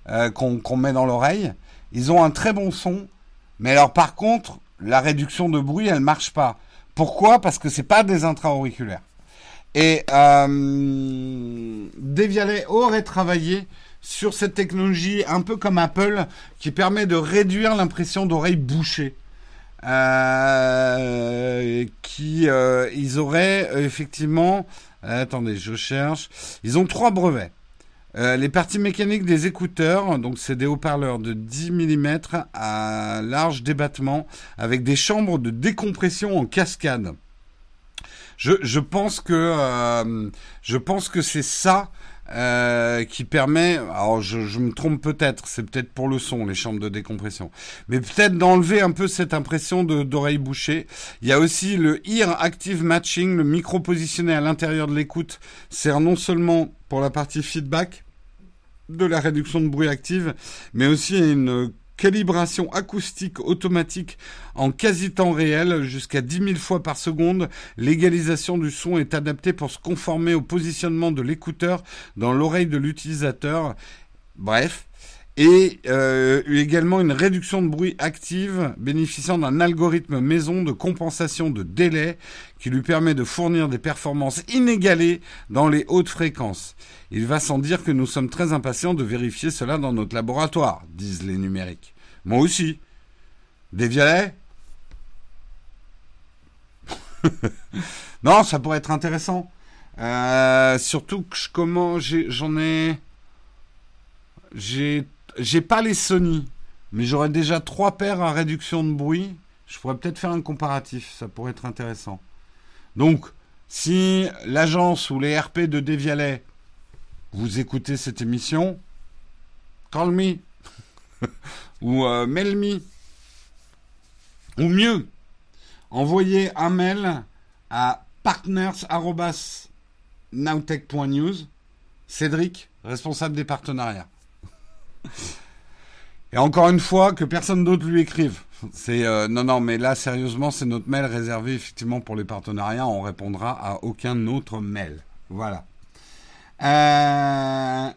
euh, qu'on met dans l'oreille. Ils ont un très bon son. Mais alors, par contre, la réduction de bruit, elle marche pas. Pourquoi? Parce que c'est pas des intra-auriculaires. Et euh, Devialet aurait travaillé sur cette technologie un peu comme Apple qui permet de réduire l'impression d'oreille bouchée. Euh, qui euh, ils auraient effectivement attendez je cherche ils ont trois brevets les parties mécaniques des écouteurs, donc c'est des haut-parleurs de 10 mm à large débattement avec des chambres de décompression en cascade. Je, je pense que c'est ça euh, qui permet, alors je, me trompe peut-être, c'est peut-être pour le son, les chambres de décompression, mais peut-être d'enlever un peu cette impression d'oreille bouchée. Il y a aussi le Ear Active Matching, le micro positionné à l'intérieur de l'écoute, sert non seulement pour la partie feedback de la réduction de bruit active, mais aussi une calibration acoustique automatique en quasi temps réel jusqu'à 10 000 fois par seconde. L'égalisation du son est adaptée pour se conformer au positionnement de l'écouteur dans l'oreille de l'utilisateur. Bref, et euh, également une réduction de bruit active bénéficiant d'un algorithme maison de compensation de délai qui lui permet de fournir des performances inégalées dans les hautes fréquences. Il va sans dire que nous sommes très impatients de vérifier cela dans notre laboratoire, disent les numériques. Moi aussi. Des violets? Non, ça pourrait être intéressant. Euh, surtout que je comment j'en ai j'ai j'ai pas les Sony, mais j'aurais déjà trois paires à réduction de bruit. Je pourrais peut-être faire un comparatif, ça pourrait être intéressant. Donc, si l'agence ou les RP de Devialet, vous écoutez cette émission, call me ou euh, mail me. Ou mieux, envoyez un mail à partners.nowtech.news. Cédric, responsable des partenariats. Et encore une fois, que personne d'autre lui écrive. C'est euh, non, non, mais là, sérieusement, c'est notre mail réservé effectivement pour les partenariats. On répondra à aucun autre mail. Voilà. Euh,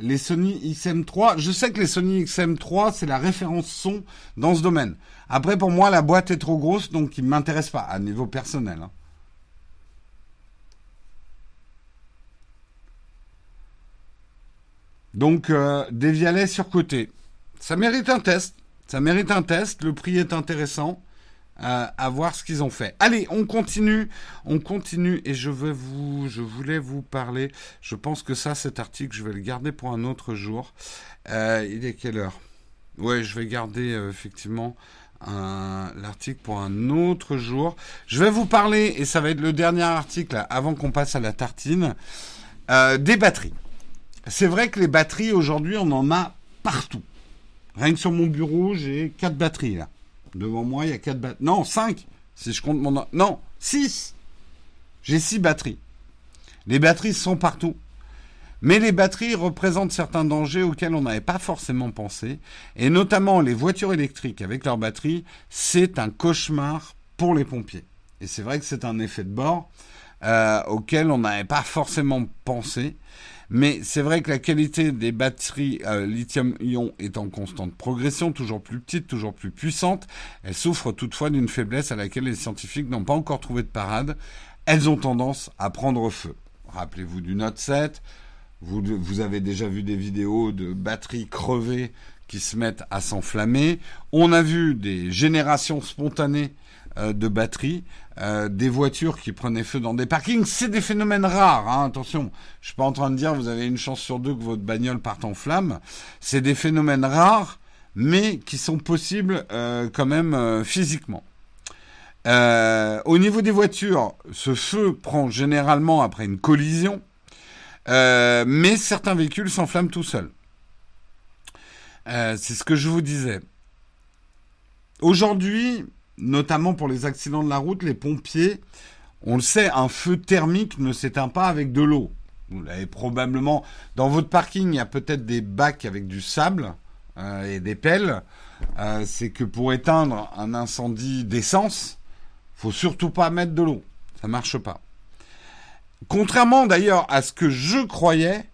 les Sony XM3, je sais que les Sony XM3, c'est la référence son dans ce domaine. Après, pour moi, la boîte est trop grosse, donc il ne m'intéresse pas à niveau personnel. Hein. Donc, euh, des vialets surcotés. Ça mérite un test. Ça mérite un test. Le prix est intéressant. Euh, à voir ce qu'ils ont fait. Allez, on continue, on continue et je vais vous, je voulais vous parler. Je pense que ça, cet article, je vais le garder pour un autre jour. Euh, il est quelle heure? Ouais, je vais garder effectivement l'article pour un autre jour. Je vais vous parler et ça va être le dernier article avant qu'on passe à la tartine des batteries. C'est vrai que les batteries, aujourd'hui, on en a partout. Rien que sur mon bureau, j'ai quatre batteries, là. Devant moi, il y a quatre batteries. Non, cinq, si je compte mon... Non, six J'ai six batteries. Les batteries sont partout. Mais les batteries représentent certains dangers auxquels on n'avait pas forcément pensé. Et notamment les voitures électriques avec leurs batteries, c'est un cauchemar pour les pompiers. Et c'est vrai que c'est un effet de bord euh, auquel on n'avait pas forcément pensé. Mais c'est vrai que la qualité des batteries euh, lithium-ion est en constante progression, toujours plus petite, toujours plus puissante. Elles souffrent toutefois d'une faiblesse à laquelle les scientifiques n'ont pas encore trouvé de parade. Elles ont tendance à prendre feu. Rappelez-vous du Note 7. Vous, avez déjà vu des vidéos de batteries crevées qui se mettent à s'enflammer. On a vu des générations spontanées euh, de batteries, euh, des voitures qui prenaient feu dans des parkings. C'est des phénomènes rares, hein, attention. Je suis pas en train de dire vous avez une chance sur deux que votre bagnole parte en flamme. C'est des phénomènes rares, mais qui sont possibles euh, quand même physiquement. au niveau des voitures, ce feu prend généralement après une collision, mais certains véhicules s'enflamment tout seuls. c'est ce que je vous disais. Aujourd'hui, notamment pour les accidents de la route, les pompiers, on le sait, un feu thermique ne s'éteint pas avec de l'eau. Vous l'avez probablement dans votre parking, il y a peut-être des bacs avec du sable euh, et des pelles. Euh, c'est que pour éteindre un incendie d'essence, faut surtout pas mettre de l'eau. Ça marche pas. Contrairement d'ailleurs à ce que je croyais,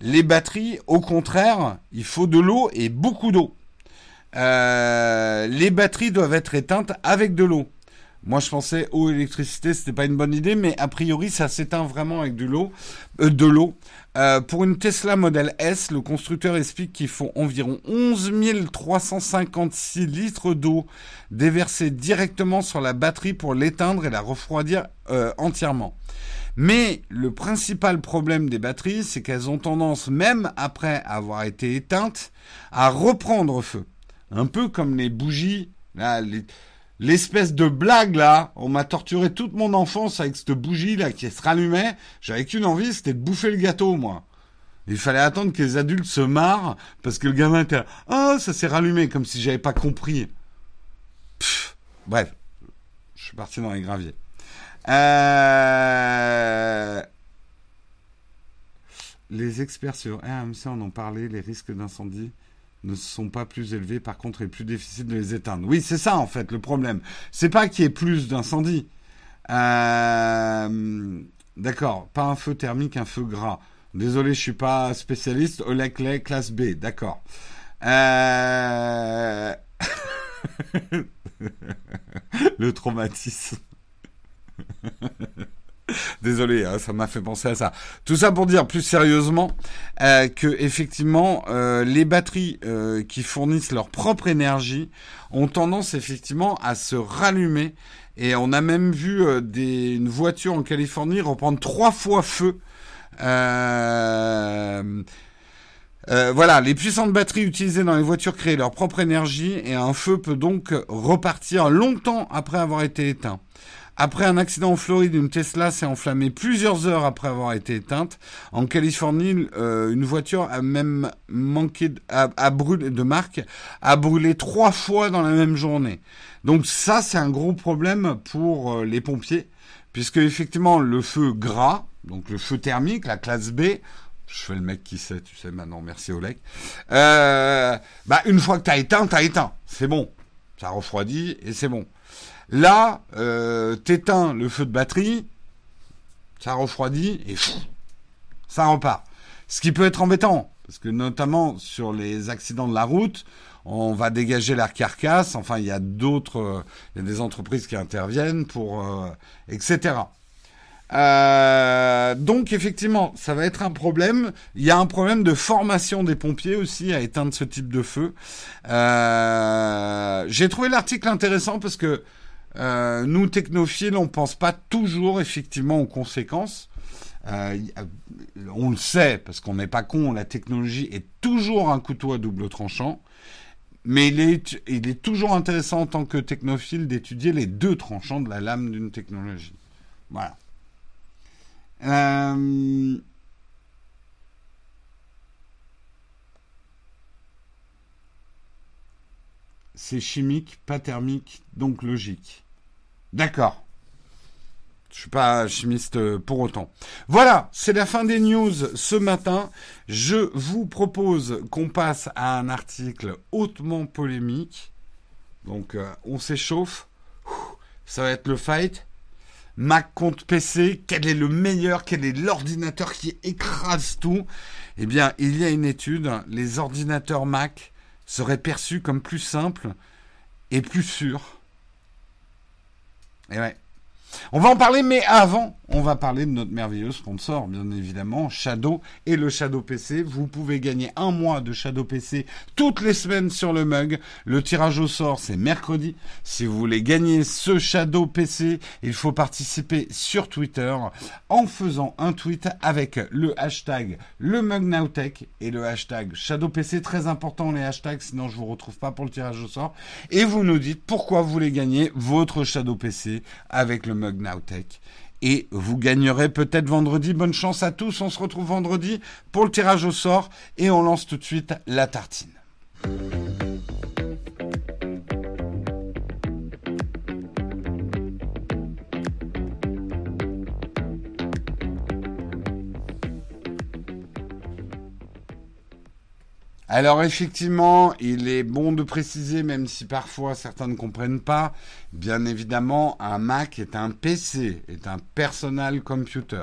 les batteries, au contraire, il faut de l'eau et beaucoup d'eau. Euh, les batteries doivent être éteintes avec de l'eau. Moi, je pensais eau électricité, c'était pas une bonne idée, mais a priori, ça s'éteint vraiment avec de l'eau. Euh, de l'eau. Euh, pour une Tesla Model S, le constructeur explique qu'il faut environ 11 356 litres d'eau déversée directement sur la batterie pour l'éteindre et la refroidir entièrement. Mais le principal problème des batteries, c'est qu'elles ont tendance, même après avoir été éteintes, à reprendre feu. Un peu comme les bougies, l'espèce de blague là, on m'a torturé toute mon enfance avec cette bougie là qui se rallumait. J'avais qu'une envie, c'était de bouffer le gâteau, moi. Il fallait attendre que les adultes se marrent parce que le gamin était ah ça s'est rallumé comme si j'avais pas compris. bref, je suis parti dans les graviers. Euh, les experts sur RMC en ont parlé, les risques d'incendie ne sont pas plus élevés, par contre, il est plus difficile de les éteindre. Oui, c'est ça en fait le problème. C'est pas qu'il y ait plus d'incendies. Euh, d'accord, pas un feu thermique, un feu gras. Désolé, je suis pas spécialiste. Oleclay, classe B, d'accord. Euh... le traumatisme. Désolé, hein, ça m'a fait penser à ça. Tout ça pour dire plus sérieusement euh, que effectivement euh, les batteries euh, qui fournissent leur propre énergie ont tendance effectivement à se rallumer et on a même vu des, une voiture en Californie reprendre trois fois feu. voilà, les puissantes batteries utilisées dans les voitures créent leur propre énergie et un feu peut donc repartir longtemps après avoir été éteint. Après un accident en Floride, une Tesla s'est enflammée plusieurs heures après avoir été éteinte. En Californie, euh, une voiture a même manqué a, brûlé de marque, a brûlé trois fois dans la même journée. Donc ça, c'est un gros problème pour euh, les pompiers, puisque effectivement le feu gras, donc le feu thermique, la classe B, je fais le mec qui sait, tu sais maintenant, merci Oleg. Euh, bah une fois que t'as éteint, t'as éteint, c'est bon, ça refroidit et c'est bon. Là, euh, t'éteins le feu de batterie, ça refroidit et ça repart. Ce qui peut être embêtant, parce que notamment sur les accidents de la route, on va dégager l'air carcasse. Enfin, il y a d'autres, euh, il y a des entreprises qui interviennent pour, euh, etc. Euh, donc effectivement, ça va être un problème. Il y a un problème de formation des pompiers aussi à éteindre ce type de feu. J'ai trouvé l'article intéressant parce que euh, nous, technophiles, on pense pas toujours effectivement aux conséquences. Euh, on le sait, parce qu'on n'est pas con, la technologie est toujours un couteau à double tranchant. Mais il est, toujours intéressant en tant que technophile d'étudier les deux tranchants de la lame d'une technologie. Voilà. Euh, c'est chimique, pas thermique, donc logique. D'accord. Je suis pas chimiste euh, pour autant. Voilà, c'est la fin des news ce matin. Je vous propose qu'on passe à un article hautement polémique. Donc euh, on s'échauffe. Ça va être le fight. Mac contre PC, quel est le meilleur, quel est l'ordinateur qui écrase tout? Eh bien, il y a une étude, les ordinateurs Mac seraient perçus comme plus simples et plus sûrs et ouais. On va en parler, mais avant, on va parler de notre merveilleux sponsor, bien évidemment, Shadow et le Shadow PC. Vous pouvez gagner un mois de Shadow PC toutes les semaines sur le mug. Le tirage au sort, c'est mercredi. Si vous voulez gagner ce Shadow PC, il faut participer sur Twitter en faisant un tweet avec le hashtag le MugNowTech et le hashtag Shadow PC. Très important les hashtags, sinon je vous retrouve pas pour le tirage au sort. Et vous nous dites pourquoi vous voulez gagner votre Shadow PC avec le MugNowTech et vous gagnerez peut-être vendredi. Bonne chance à tous. On se retrouve vendredi pour le tirage au sort et on lance tout de suite la tartine. Alors effectivement, il est bon de préciser, même si parfois certains ne comprennent pas, bien évidemment, un Mac est un PC, est un personal computer.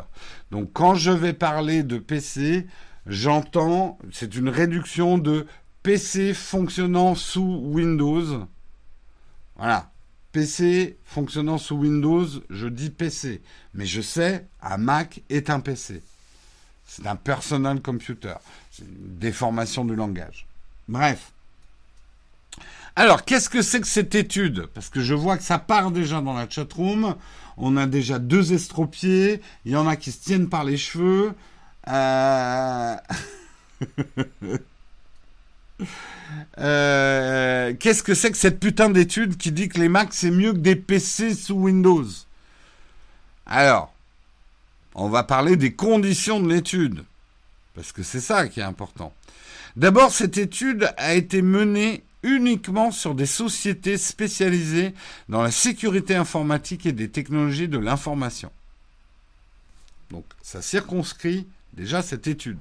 Donc quand je vais parler de PC, j'entends, c'est une réduction de PC fonctionnant sous Windows. Voilà. PC fonctionnant sous Windows, je dis PC. Mais je sais, un Mac est un PC. C'est un personal computer. Déformation du langage. Bref. Alors, qu'est-ce que c'est que cette étude? Parce que je vois que ça part déjà dans la chatroom. On a déjà deux estropiés. Il y en a qui se tiennent par les cheveux. Euh, euh, qu'est-ce que c'est que cette putain d'étude qui dit que les Macs c'est mieux que des PC sous Windows? Alors, on va parler des conditions de l'étude, parce que c'est ça qui est important. D'abord, cette étude a été menée uniquement sur des sociétés spécialisées dans la sécurité informatique et des technologies de l'information. Donc, ça circonscrit déjà cette étude.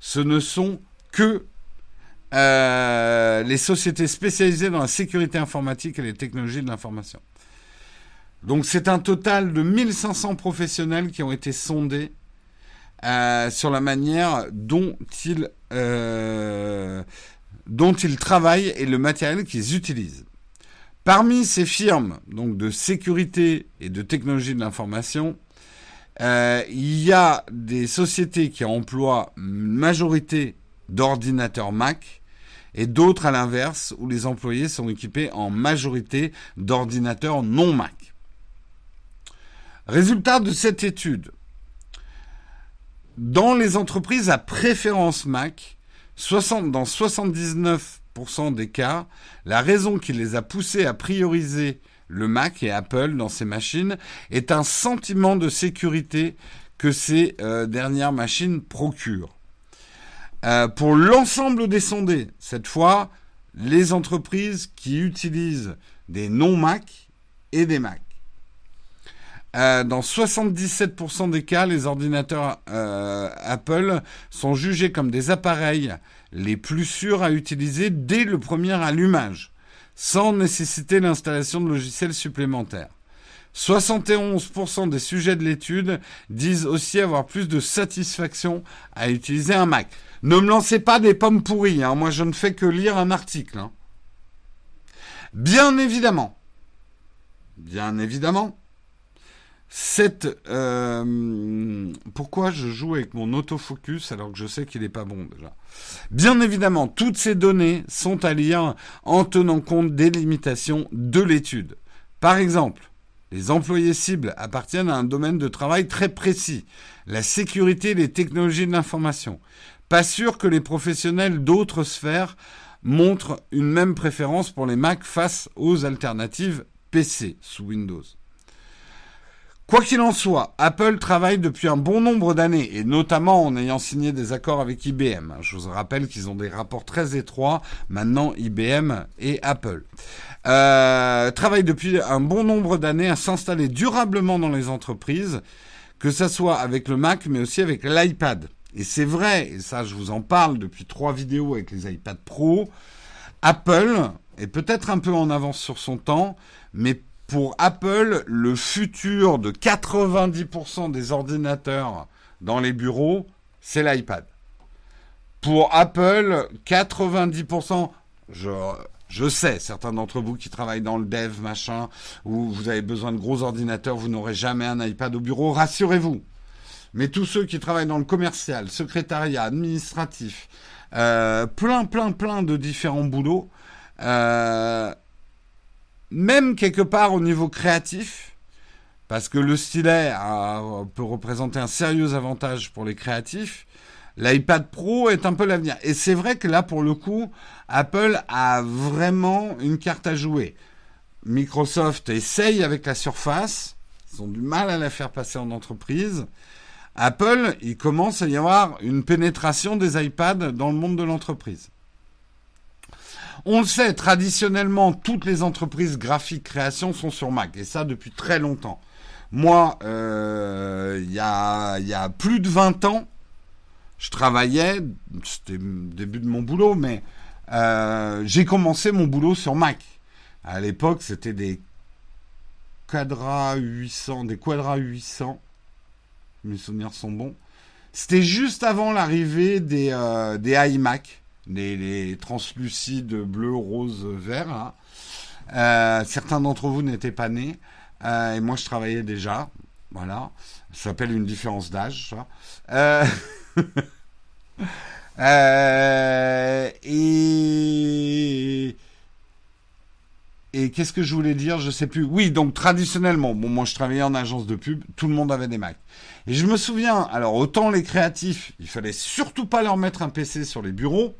Ce ne sont que euh, les sociétés spécialisées dans la sécurité informatique et les technologies de l'information. Donc c'est un total de 1500 professionnels qui ont été sondés euh, sur la manière dont ils, euh, dont ils travaillent et le matériel qu'ils utilisent. Parmi ces firmes donc de sécurité et de technologie de l'information, euh, il y a des sociétés qui emploient une majorité d'ordinateurs Mac et d'autres à l'inverse où les employés sont équipés en majorité d'ordinateurs non Mac. Résultat de cette étude. Dans les entreprises à préférence Mac, 60, dans 79% des cas, la raison qui les a poussés à prioriser le Mac et Apple dans ces machines est un sentiment de sécurité que ces euh, dernières machines procurent. Euh, pour l'ensemble des sondés, cette fois, les entreprises qui utilisent des non-Mac et des Mac. Euh, dans 77% des cas, les ordinateurs euh, Apple sont jugés comme des appareils les plus sûrs à utiliser dès le premier allumage, sans nécessiter l'installation de logiciels supplémentaires. 71% des sujets de l'étude disent aussi avoir plus de satisfaction à utiliser un Mac. Ne me lancez pas des pommes pourries, hein. moi je ne fais que lire un article. Hein. Bien évidemment, bien évidemment, cette euh, pourquoi je joue avec mon autofocus alors que je sais qu'il n'est pas bon déjà? Bien évidemment, toutes ces données sont à lire en tenant compte des limitations de l'étude. Par exemple, les employés cibles appartiennent à un domaine de travail très précis, la sécurité et les technologies de l'information. Pas sûr que les professionnels d'autres sphères montrent une même préférence pour les Mac face aux alternatives PC sous Windows. Quoi qu'il en soit, Apple travaille depuis un bon nombre d'années, et notamment en ayant signé des accords avec IBM. Je vous rappelle qu'ils ont des rapports très étroits, maintenant IBM et Apple. Euh, travaille depuis un bon nombre d'années à s'installer durablement dans les entreprises, que ce soit avec le Mac, mais aussi avec l'iPad. Et c'est vrai, et ça je vous en parle depuis trois vidéos avec les iPad Pro, Apple est peut-être un peu en avance sur son temps, mais pour Apple, le futur de 90% des ordinateurs dans les bureaux, c'est l'iPad. Pour Apple, 90%, je Je sais, certains d'entre vous qui travaillent dans le dev, machin, où vous avez besoin de gros ordinateurs, vous n'aurez jamais un iPad au bureau, rassurez-vous. Mais tous ceux qui travaillent dans le commercial, secrétariat, administratif, euh, plein, plein, plein de différents boulots, euh, même quelque part au niveau créatif, parce que le stylet peut représenter un sérieux avantage pour les créatifs, l'iPad Pro est un peu l'avenir. Et c'est vrai que là, pour le coup, Apple a vraiment une carte à jouer. Microsoft essaye avec la Surface, ils ont du mal à la faire passer en entreprise. Apple, il commence à y avoir une pénétration des iPads dans le monde de l'entreprise. On le sait, traditionnellement, toutes les entreprises graphiques création sont sur Mac, et ça depuis très longtemps. Moi, euh, il y, a, plus de 20 ans, je travaillais, c'était le début de mon boulot, mais euh, j'ai commencé mon boulot sur Mac. À l'époque, c'était des Quadra 800, des Quadra 800 mes souvenirs sont bons. C'était juste avant l'arrivée des, euh, des iMac, les, translucides bleu, rose, vert. Euh, certains d'entre vous n'étaient pas nés. Euh, et moi, je travaillais déjà. Voilà. Ça s'appelle une différence d'âge, et et qu'est-ce que je voulais dire? Je sais plus. Oui, donc traditionnellement, moi je travaillais en agence de pub, tout le monde avait des Macs. Et je me souviens, alors autant les créatifs, il fallait surtout pas leur mettre un PC sur les bureaux,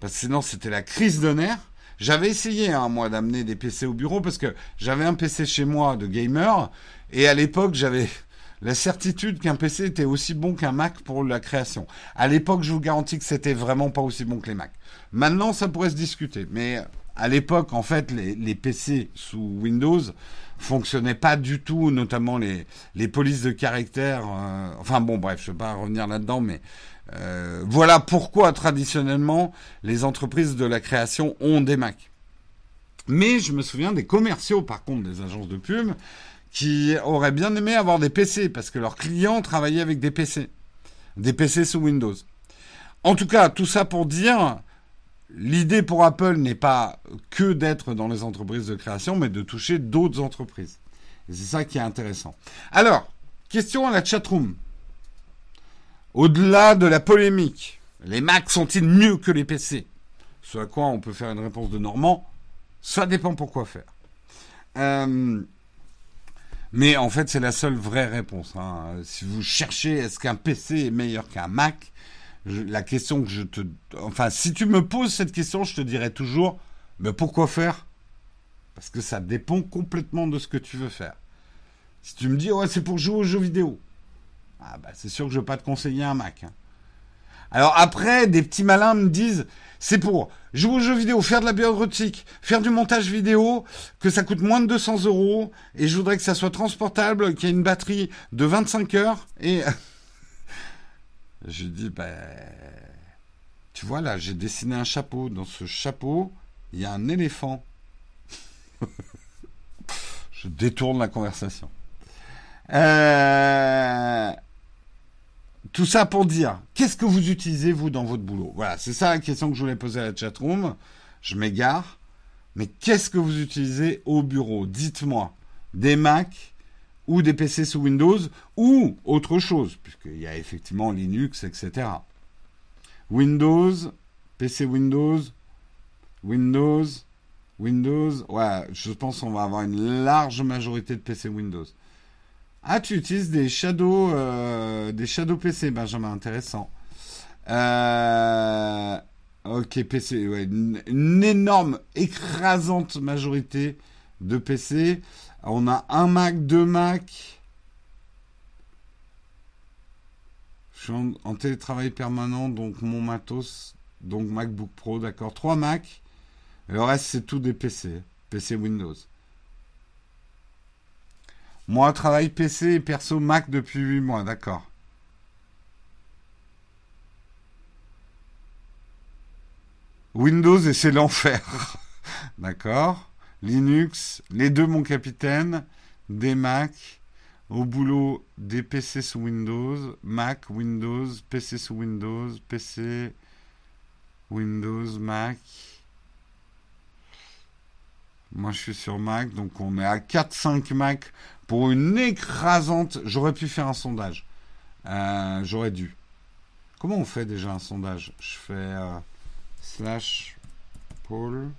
parce que sinon c'était la crise de nerfs. J'avais essayé, hein, moi, d'amener des PC au bureau parce que j'avais un PC chez moi de gamer, et à l'époque j'avais la certitude qu'un PC était aussi bon qu'un Mac pour la création. À l'époque, je vous garantis que c'était vraiment pas aussi bon que les Macs. Maintenant, ça pourrait se discuter, mais à l'époque, en fait, les, PC sous Windows fonctionnaient pas du tout, notamment les, les polices de caractère. Euh, enfin bon, bref, je ne vais pas revenir là-dedans, mais euh, voilà pourquoi traditionnellement les entreprises de la création ont des Macs. Mais je me souviens des commerciaux, par contre, des agences de pub, qui auraient bien aimé avoir des PC parce que leurs clients travaillaient avec des PC, des PC sous Windows. En tout cas, tout ça pour dire l'idée pour Apple n'est pas que d'être dans les entreprises de création, mais de toucher d'autres entreprises. C'est ça qui est intéressant. Alors, question à la chatroom. Au-delà de la polémique, les Macs sont-ils mieux que les PC Ce à quoi on peut faire une réponse de Normand. Ça dépend pour quoi faire. Euh, mais en fait, c'est la seule vraie réponse. Hein. Si vous cherchez est-ce qu'un PC est meilleur qu'un Mac, la question que je te... Enfin, si tu me poses cette question, je te dirais toujours, mais pourquoi faire? Parce que ça dépend complètement de ce que tu veux faire. Si tu me dis, ouais, c'est pour jouer aux jeux vidéo, ah bah c'est sûr que je ne vais pas te conseiller un Mac. Hein. Alors après, des petits malins me disent, c'est pour jouer aux jeux vidéo, faire de la bureautique, faire du montage vidéo, que ça coûte moins de 200 euros, et je voudrais que ça soit transportable, qu'il y ait une batterie de 25 heures, et... Je dis, ben, tu vois là, j'ai dessiné un chapeau. Dans ce chapeau, il y a un éléphant. je détourne la conversation. Euh, tout ça pour dire, qu'est-ce que vous utilisez vous dans votre boulot? Voilà, c'est ça la question que je voulais poser à la chatroom. Je m'égare. Mais qu'est-ce que vous utilisez au bureau? Dites-moi. Des Macs, ou des PC sous Windows, ou autre chose, puisqu'il y a effectivement Linux, etc. Windows, PC Windows, Windows, Windows, ouais, je pense qu'on va avoir une large majorité de PC Windows. Ah, tu utilises des Shadow, euh, des Shadow PC, Benjamin, intéressant. Euh, ok, PC, ouais, une, énorme, écrasante majorité de PC. On a un Mac, deux Mac. Je suis en, télétravail permanent, donc mon matos, donc MacBook Pro, d'accord. Trois Mac. le reste, c'est tout des PC. PC Windows. Moi, travail PC et perso Mac depuis 8 mois, d'accord. Windows et c'est l'enfer. d'accord. Linux, les deux mon capitaine, des Mac, au boulot des PC sous Windows, Mac, Windows, PC sous Windows, PC, Windows, Mac. Moi, je suis sur Mac, donc on est à 4-5 Mac pour une écrasante. J'aurais pu faire un sondage. Euh, j'aurais dû. Comment on fait déjà un sondage? Je fais euh, slash poll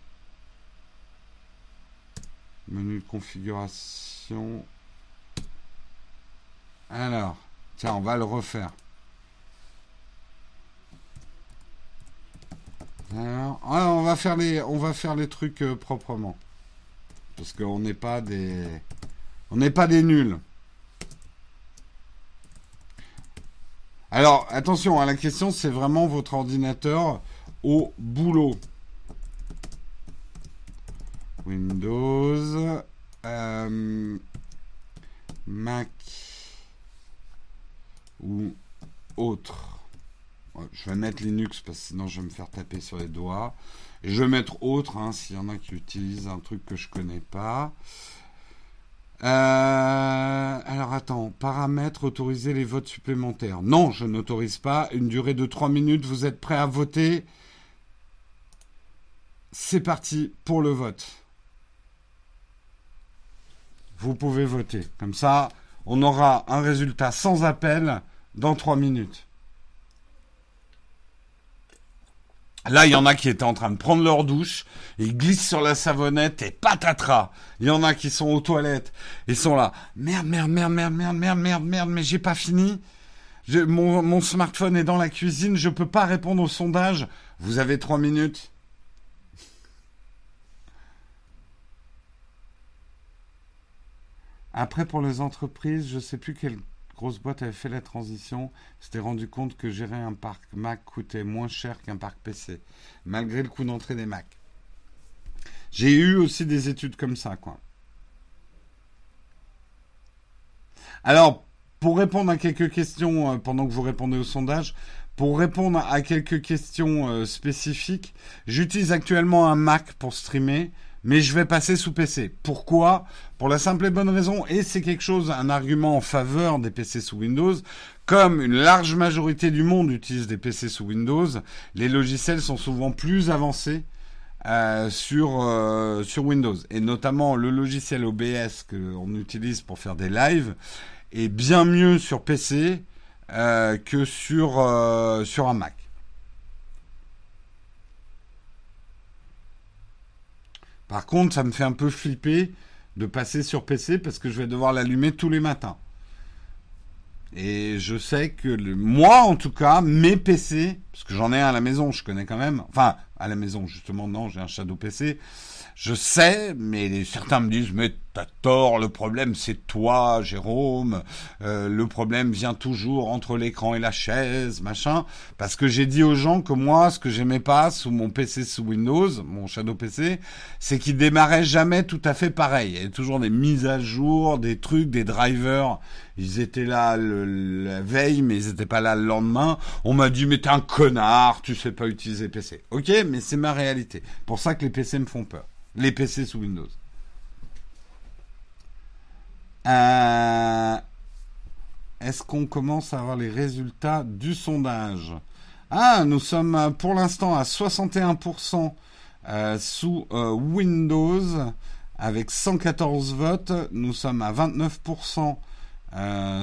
menu de configuration. Alors, tiens, on va le refaire. Alors, ah, on va faire les, on va faire les trucs euh, proprement, parce qu'on n'est pas des, on n'est pas des nuls. Alors, attention, à hein, la question, c'est vraiment votre ordinateur au boulot. Windows, euh, Mac ou autre. Je vais mettre Linux parce que sinon je vais me faire taper sur les doigts. Je vais mettre autre hein, s'il y en a qui utilisent un truc que je connais pas. Euh, alors attends, paramètres, autoriser les votes supplémentaires. Non, je n'autorise pas. Une durée de 3 minutes, vous êtes prêts à voter? C'est parti pour le vote. Vous pouvez voter. Comme ça, on aura un résultat sans appel dans 3 minutes. Là, il y en a qui étaient en train de prendre leur douche, ils glissent sur la savonnette et patatras. Il y en a qui sont aux toilettes, ils sont là. Merde, merde, merde, merde, merde, merde, merde, merde, mais j'ai pas fini. mon, mon, smartphone est dans la cuisine, je peux pas répondre au sondage. Vous avez trois minutes. Après, pour les entreprises, je sais plus quelle grosse boîte avait fait la transition, s'était rendu compte que gérer un parc Mac coûtait moins cher qu'un parc PC, malgré le coût d'entrée des Mac. J'ai eu aussi des études comme ça, quoi. Alors, pour répondre à quelques questions, euh, pendant que vous répondez au sondage, pour répondre à quelques questions euh, spécifiques, j'utilise actuellement un Mac pour streamer mais je vais passer sous PC. Pourquoi? Pour la simple et bonne raison, et c'est quelque chose, un argument en faveur des PC sous Windows, comme une large majorité du monde utilise des PC sous Windows, les logiciels sont souvent plus avancés euh, sur, euh, sur Windows. Et notamment le logiciel OBS qu'on utilise pour faire des lives est bien mieux sur PC euh, que sur, sur un Mac. Par contre, ça me fait un peu flipper de passer sur PC parce que je vais devoir l'allumer tous les matins. Et je sais que moi, en tout cas, mes PC, parce que j'en ai un à la maison, je connais quand même, enfin, à la maison, justement, non, j'ai un Shadow PC, je sais, mais certains me disent, mais t'as tort, le problème c'est toi, Jérôme, euh, le problème vient toujours entre l'écran et la chaise, machin, parce que j'ai dit aux gens que moi, ce que j'aimais pas sous mon PC sous Windows, mon Shadow PC, c'est qu'il démarrait jamais tout à fait pareil. Il y avait toujours des mises à jour, des trucs, des drivers, ils étaient là la veille, mais ils étaient pas là le lendemain. On m'a dit, mais t'es un connard, tu sais pas utiliser PC. Ok, mais c'est ma réalité. Pour ça que les PC me font peur les PC sous Windows. Euh, est-ce qu'on commence à avoir les résultats du sondage Ah, nous sommes pour l'instant à 61% euh, sous euh, Windows avec 114 votes. Nous sommes à 29%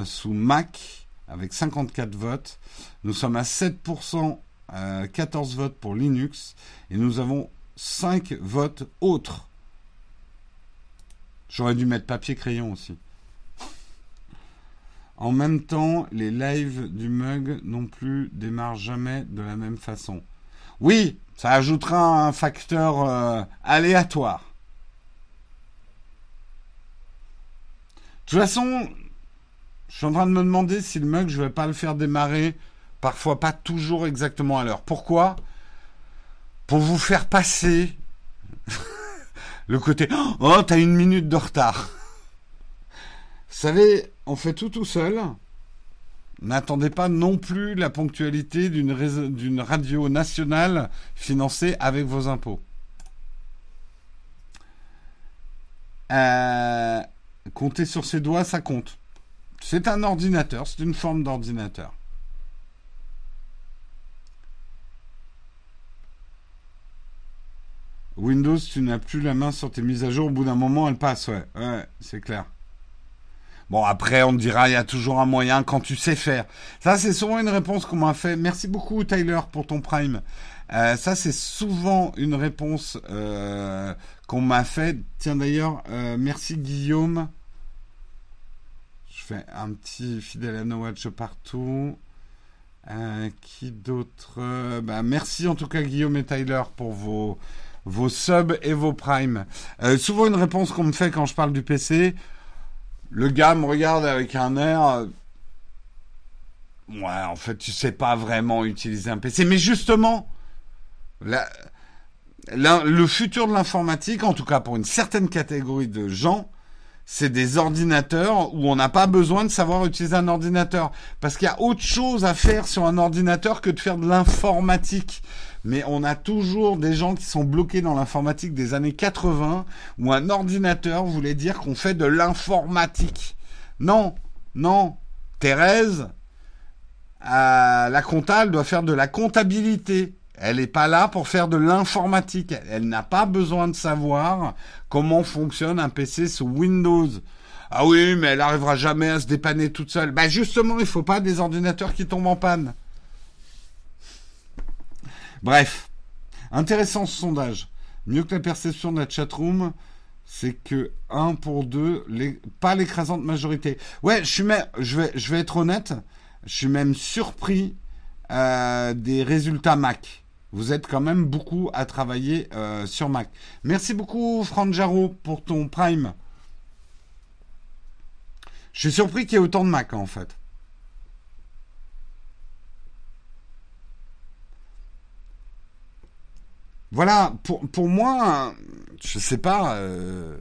sous Mac avec 54 votes. Nous sommes à 7%, 14 votes pour Linux. Et nous avons 5 votes autres. J'aurais dû mettre papier-crayon aussi. En même temps, les lives du mug non plus démarrent jamais de la même façon. Oui, ça ajoutera un facteur euh, aléatoire. De toute façon, je suis en train de me demander si le mug, je vais pas le faire démarrer, parfois pas toujours exactement à l'heure. Pourquoi? Pour vous faire passer le côté oh t'as une minute de retard. Vous savez, on fait tout tout seul. N'attendez pas non plus la ponctualité d'une radio nationale financée avec vos impôts. Euh, compter sur ses doigts, ça compte. C'est un ordinateur, c'est une forme d'ordinateur. Windows, tu n'as plus la main sur tes mises à jour. Au bout d'un moment, elle passe, ouais. Ouais, c'est clair. Bon, après, on dira, il y a toujours un moyen quand tu sais faire. Ça, c'est souvent une réponse qu'on m'a fait. Merci beaucoup, Tyler, pour ton Prime. Euh, ça, c'est souvent une réponse euh, qu'on m'a fait. Tiens, d'ailleurs, euh, merci, Guillaume. Je fais un petit fidèle à No Watch partout. qui d'autre? Bah, Merci en tout cas, Guillaume et Tyler, pour vos, vos subs et vos primes. souvent, une réponse qu'on me fait quand je parle du PC le gars me regarde avec un air. Euh, ouais, en fait, tu sais pas vraiment utiliser un PC. Mais justement, le futur de l'informatique, en tout cas pour une certaine catégorie de gens, c'est des ordinateurs où on n'a pas besoin de savoir utiliser un ordinateur. Parce qu'il y a autre chose à faire sur un ordinateur que de faire de l'informatique mais on a toujours des gens qui sont bloqués dans l'informatique des années 80 où un ordinateur voulait dire qu'on fait de l'informatique. Non, non. Thérèse, la comptable doit faire de la comptabilité. Elle n'est pas là pour faire de l'informatique. Elle n'a pas besoin de savoir comment fonctionne un PC sous Windows. Ah oui, mais elle n'arrivera jamais à se dépanner toute seule. Ben justement, il ne faut pas des ordinateurs qui tombent en panne. Bref, intéressant ce sondage. Mieux que la perception de la chatroom, c'est que 1 pour 2, les, pas l'écrasante majorité. Ouais, je, suis je, vais, être honnête, je suis même surpris euh, des résultats Mac. Vous êtes quand même beaucoup à travailler euh, sur Mac. Merci beaucoup, Franck Jarro, pour ton Prime. Je suis surpris qu'il y ait autant de Mac, en fait. Voilà, pour, pour moi, je sais pas. Euh,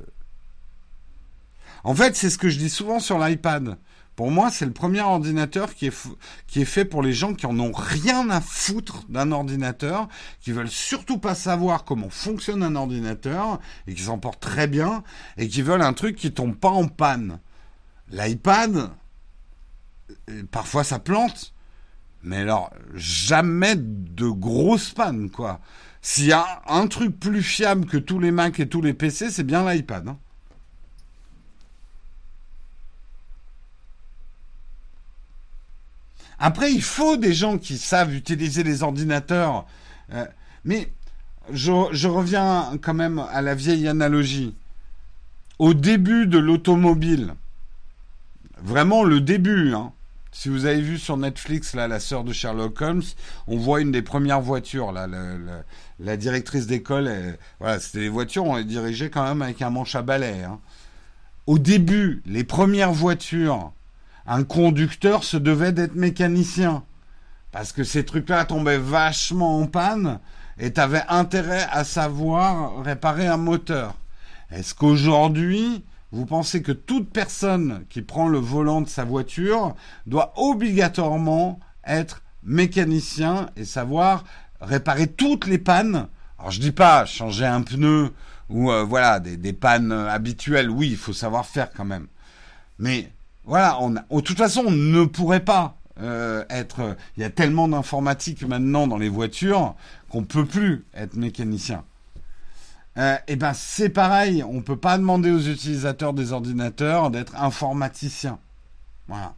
en fait, c'est ce que je dis souvent sur l'iPad. Pour moi, c'est le premier ordinateur qui est, qui est fait pour les gens qui en ont rien à foutre d'un ordinateur, qui veulent surtout pas savoir comment fonctionne un ordinateur, et qui s'en portent très bien, et qui veulent un truc qui tombe pas en panne. L'iPad, euh, parfois ça plante, mais alors jamais de grosses pannes, quoi. S'il y a un truc plus fiable que tous les Mac et tous les PC, c'est bien l'iPad. Hein. Après, il faut des gens qui savent utiliser les ordinateurs. Euh, mais je, je, reviens quand même à la vieille analogie. Au début de l'automobile, vraiment le début, hein, si vous avez vu sur Netflix, là, la sœur de Sherlock Holmes, on voit une des premières voitures, là, la, directrice d'école, voilà, c'était des voitures, on les dirigeait quand même avec un manche à balai. Hein. Au début, les premières voitures, un conducteur se devait d'être mécanicien. Parce que ces trucs-là tombaient vachement en panne et tu intérêt à savoir réparer un moteur. Est-ce qu'aujourd'hui, vous pensez que toute personne qui prend le volant de sa voiture doit obligatoirement être mécanicien et savoir réparer toutes les pannes? Alors je dis pas changer un pneu ou euh, voilà des, pannes habituelles. Oui, il faut savoir faire quand même. Mais voilà, on de toute façon, on ne pourrait pas euh, être. Il y a tellement d'informatique maintenant dans les voitures qu'on peut plus être mécanicien. Euh, eh ben c'est pareil, on peut pas demander aux utilisateurs des ordinateurs d'être informaticiens. Voilà.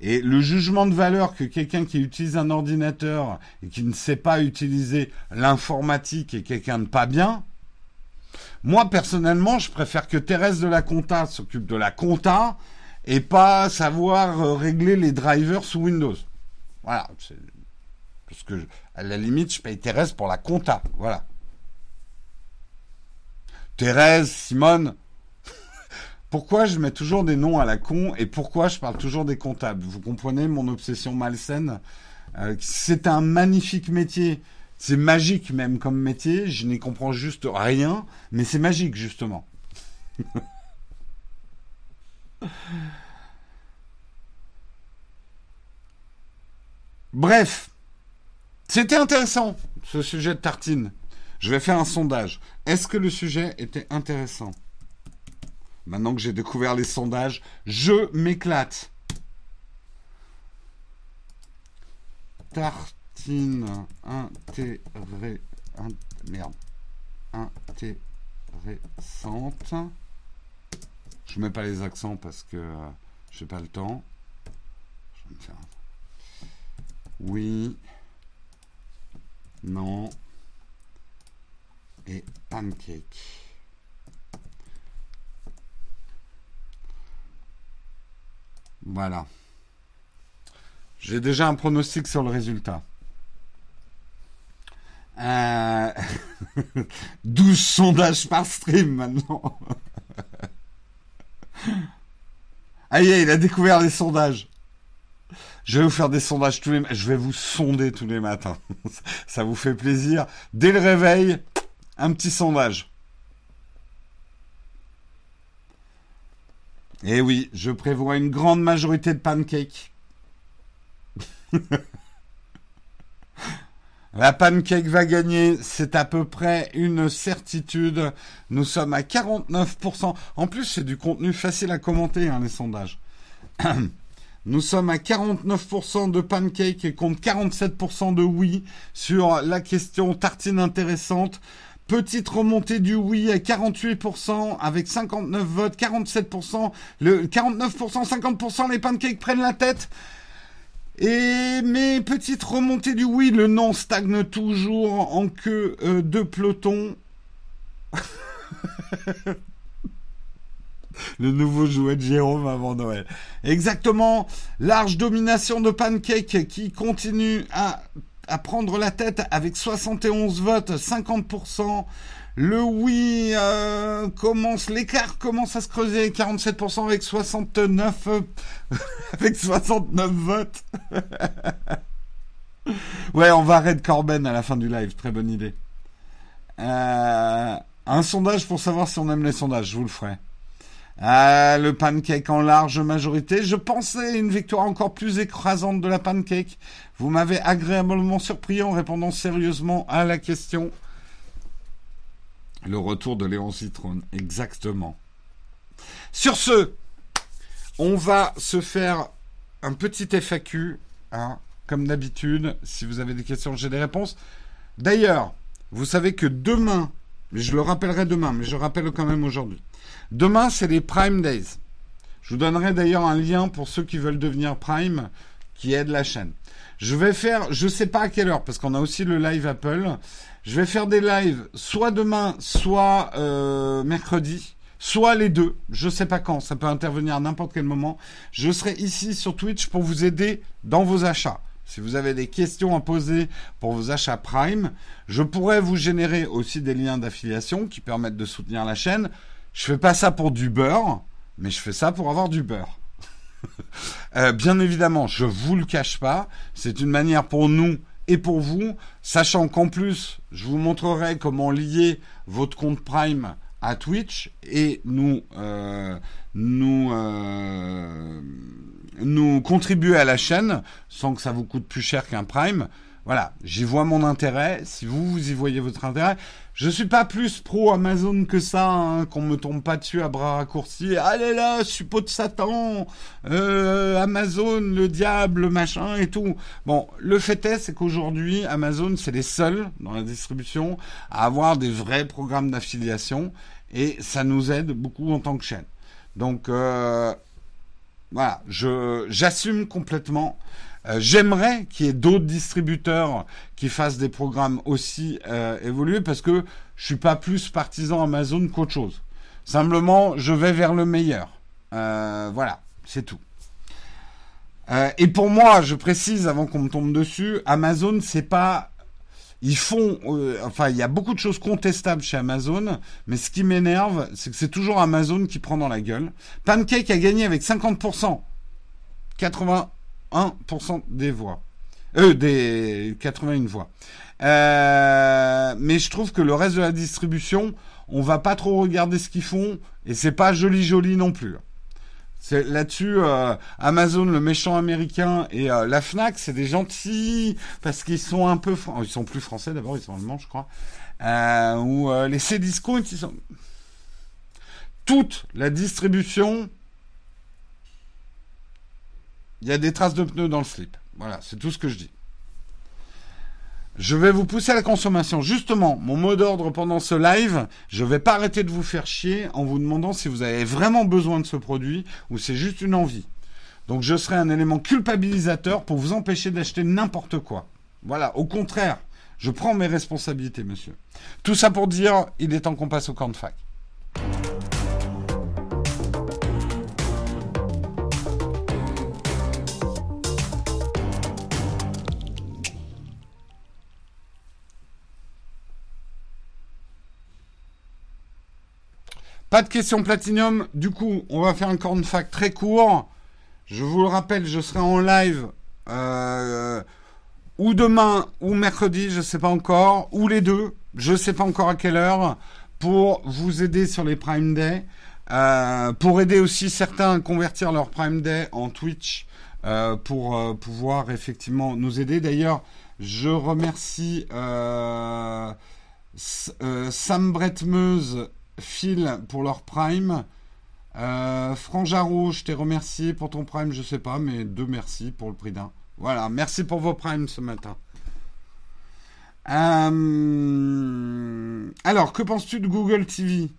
Et le jugement de valeur que quelqu'un qui utilise un ordinateur et qui ne sait pas utiliser l'informatique est quelqu'un de pas bien, moi personnellement, je préfère que Thérèse de la Compta s'occupe de la compta et pas savoir euh, régler les drivers sous Windows. Voilà. Parce que, à la limite, je paye Thérèse pour la compta. Voilà. Thérèse, Simone. pourquoi je mets toujours des noms à la con et pourquoi je parle toujours des comptables? Vous comprenez mon obsession malsaine? Euh, C'est un magnifique métier. C'est magique même comme métier. Je n'y comprends juste rien, mais c'est magique justement. Bref, c'était intéressant ce sujet de tartine. Je vais faire un sondage. Est-ce que le sujet était intéressant? Maintenant que j'ai découvert les sondages, je m'éclate. tartine intéressante. Merde. Intéressante. Je mets pas les accents parce que euh, j'ai pas le temps. Je vais me faire. Oui. Non. Et pancake. Voilà. J'ai déjà un pronostic sur le résultat. Euh... 12 sondages par stream maintenant. Aïe, il a découvert les sondages. Je vais vous faire des sondages tous les Je vais vous sonder tous les matins. Ça vous fait plaisir. Dès le réveil, un petit sondage. Eh oui, je prévois une grande majorité de pancakes. La pancake va gagner, c'est à peu près une certitude. Nous sommes à 49%. En plus, c'est du contenu facile à commenter, hein, les sondages. Nous sommes à 49% de pancake et contre 47% de oui sur la question tartine intéressante. Petite remontée du oui à 48% avec 59 votes, 47%, le 49%, 50% les pancakes prennent la tête. Et mes petites remontées du oui, le non stagne toujours en queue euh, de peloton. le nouveau jouet de Jérôme avant Noël. Exactement, large domination de Pancake qui continue à prendre la tête avec 71 votes, 50%. Le oui euh, commence, l'écart commence à se creuser, 47% avec 69, avec 69 votes. ouais, on va Red Corben à la fin du live, très bonne idée. Euh, un sondage pour savoir si on aime les sondages, je vous le ferai. Ah, le pancake en large majorité. Je pensais une victoire encore plus écrasante de la pancake. Vous m'avez agréablement surpris en répondant sérieusement à la question. Le retour de Léon Citrone, exactement. Sur ce, on va se faire un petit FAQ, hein, comme d'habitude. Si vous avez des questions, j'ai des réponses. D'ailleurs, vous savez que demain, je le rappellerai demain, mais je rappelle quand même aujourd'hui. Demain, c'est les Prime Days. Je vous donnerai d'ailleurs un lien pour ceux qui veulent devenir Prime, qui aident la chaîne. Je vais faire, je sais pas à quelle heure, parce qu'on a aussi le live Apple. Je vais faire des lives soit demain, soit euh, mercredi, soit les deux. Je sais pas quand. Ça peut intervenir à n'importe quel moment. Je serai ici sur Twitch pour vous aider dans vos achats. Si vous avez des questions à poser pour vos achats Prime, je pourrais vous générer aussi des liens d'affiliation qui permettent de soutenir la chaîne. Je fais pas ça pour du beurre, mais je fais ça pour avoir du beurre. Euh, bien évidemment, je vous le cache pas, c'est une manière pour nous et pour vous, sachant qu'en plus, je vous montrerai comment lier votre compte Prime à Twitch et nous euh, nous euh, nous contribuer à la chaîne sans que ça vous coûte plus cher qu'un Prime. Voilà, j'y vois mon intérêt. Si vous, vous y voyez votre intérêt, je suis pas plus pro Amazon que ça, hein, qu'on me tombe pas dessus à bras raccourcis. Allez là, suppôt de Satan, euh, Amazon, le diable, machin et tout. Bon, le fait est, c'est qu'aujourd'hui, Amazon, c'est les seuls dans la distribution à avoir des vrais programmes d'affiliation et ça nous aide beaucoup en tant que chaîne. Donc euh, voilà, j'assume complètement. Euh, j'aimerais qu'il y ait d'autres distributeurs qui fassent des programmes aussi euh, évolués parce que je suis pas plus partisan Amazon qu'autre chose. Simplement, je vais vers le meilleur. Voilà, c'est tout. et pour moi, je précise avant qu'on me tombe dessus, Amazon, c'est pas ils font, enfin, il y a beaucoup de choses contestables chez Amazon, mais ce qui m'énerve, c'est que c'est toujours Amazon qui prend dans la gueule. Pancake a gagné avec 50%. 80, 1% des voix. Euh, des 81 voix. Euh, mais je trouve que le reste de la distribution, on va pas trop regarder ce qu'ils font et c'est pas joli joli non plus. C'est là-dessus euh, Amazon le méchant américain et euh, la Fnac c'est des gentils parce qu'ils sont un peu ils sont plus français d'abord ils sont allemands je crois euh, ou les Cdiscount ils sont toute la distribution il y a des traces de pneus dans le slip. Voilà, c'est tout ce que je dis. Je vais vous pousser à la consommation. Justement, mon mot d'ordre pendant ce live, je vais pas arrêter de vous faire chier en vous demandant si vous avez vraiment besoin de ce produit ou c'est juste une envie. Donc je serai un élément culpabilisateur pour vous empêcher d'acheter n'importe quoi. Voilà, au contraire, je prends mes responsabilités, monsieur. Tout ça pour dire, il est temps qu'on passe au camp de fac. Pas de questions platinium. Du coup, on va faire un corn fac très court. Je vous le rappelle, je serai en live euh, ou demain ou mercredi, je ne sais pas encore, ou les deux, je ne sais pas encore à quelle heure, pour vous aider sur les Prime Day, euh, pour aider aussi certains à convertir leur Prime Day en Twitch, euh, pour pouvoir effectivement nous aider. D'ailleurs, je remercie Sam Bretmeuse Phil pour leur Prime. Euh, Franjaro, je t'ai remercié pour ton Prime, je sais pas, mais deux merci pour le prix d'un. Voilà, merci pour vos Primes ce matin. Euh, alors, que penses-tu de Google TV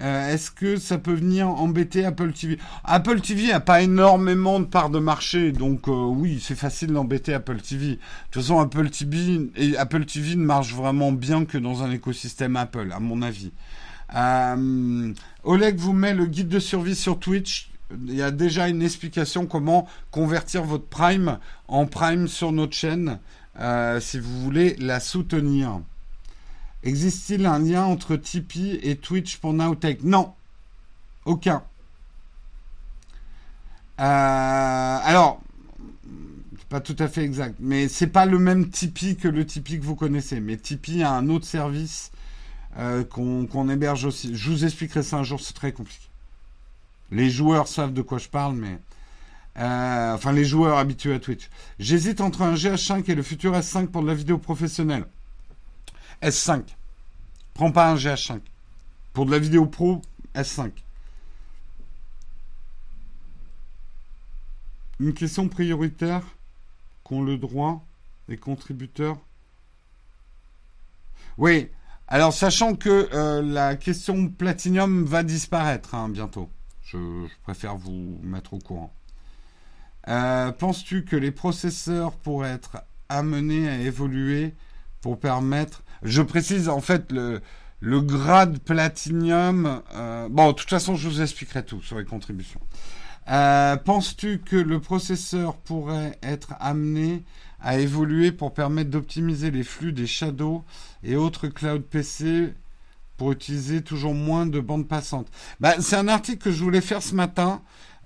euh, Est-ce que ça peut venir embêter Apple TV Apple TV n'a pas énormément de parts de marché, donc oui, c'est facile d'embêter Apple TV. De toute façon, Apple TV, et Apple TV ne marche vraiment bien que dans un écosystème Apple, à mon avis. Euh, Oleg vous met le guide de survie sur Twitch. Il y a déjà une explication comment convertir votre Prime en Prime sur notre chaîne euh, si vous voulez la soutenir. Existe-t-il un lien entre Tipeee et Twitch pour Nowtech? Non, aucun. Euh, alors, pas tout à fait exact, mais c'est pas le même Tipeee que le Tipeee que vous connaissez. Mais Tipeee a un autre service euh, qu'on héberge aussi. Je vous expliquerai ça un jour, c'est très compliqué. Les joueurs savent de quoi je parle, mais... Euh, enfin, les joueurs habitués à Twitch. J'hésite entre un GH5 et le futur S5 pour de la vidéo professionnelle. S5. Prends pas un GH5. Pour de la vidéo pro, S5. Une question prioritaire qu'ont le droit les contributeurs? Oui, alors, sachant que euh, la question Platinium va disparaître hein, bientôt, je, préfère vous mettre au courant. Euh, penses-tu que les processeurs pourraient être amenés à évoluer pour permettre... Je précise en fait le, grade Platinium... Euh, bon, de toute façon, je vous expliquerai tout sur les contributions. Penses-tu que le processeur pourrait être amené à évoluer pour permettre d'optimiser les flux des shadows et autres cloud PC pour utiliser toujours moins de bandes passantes. Bah, c'est un article que je voulais faire ce matin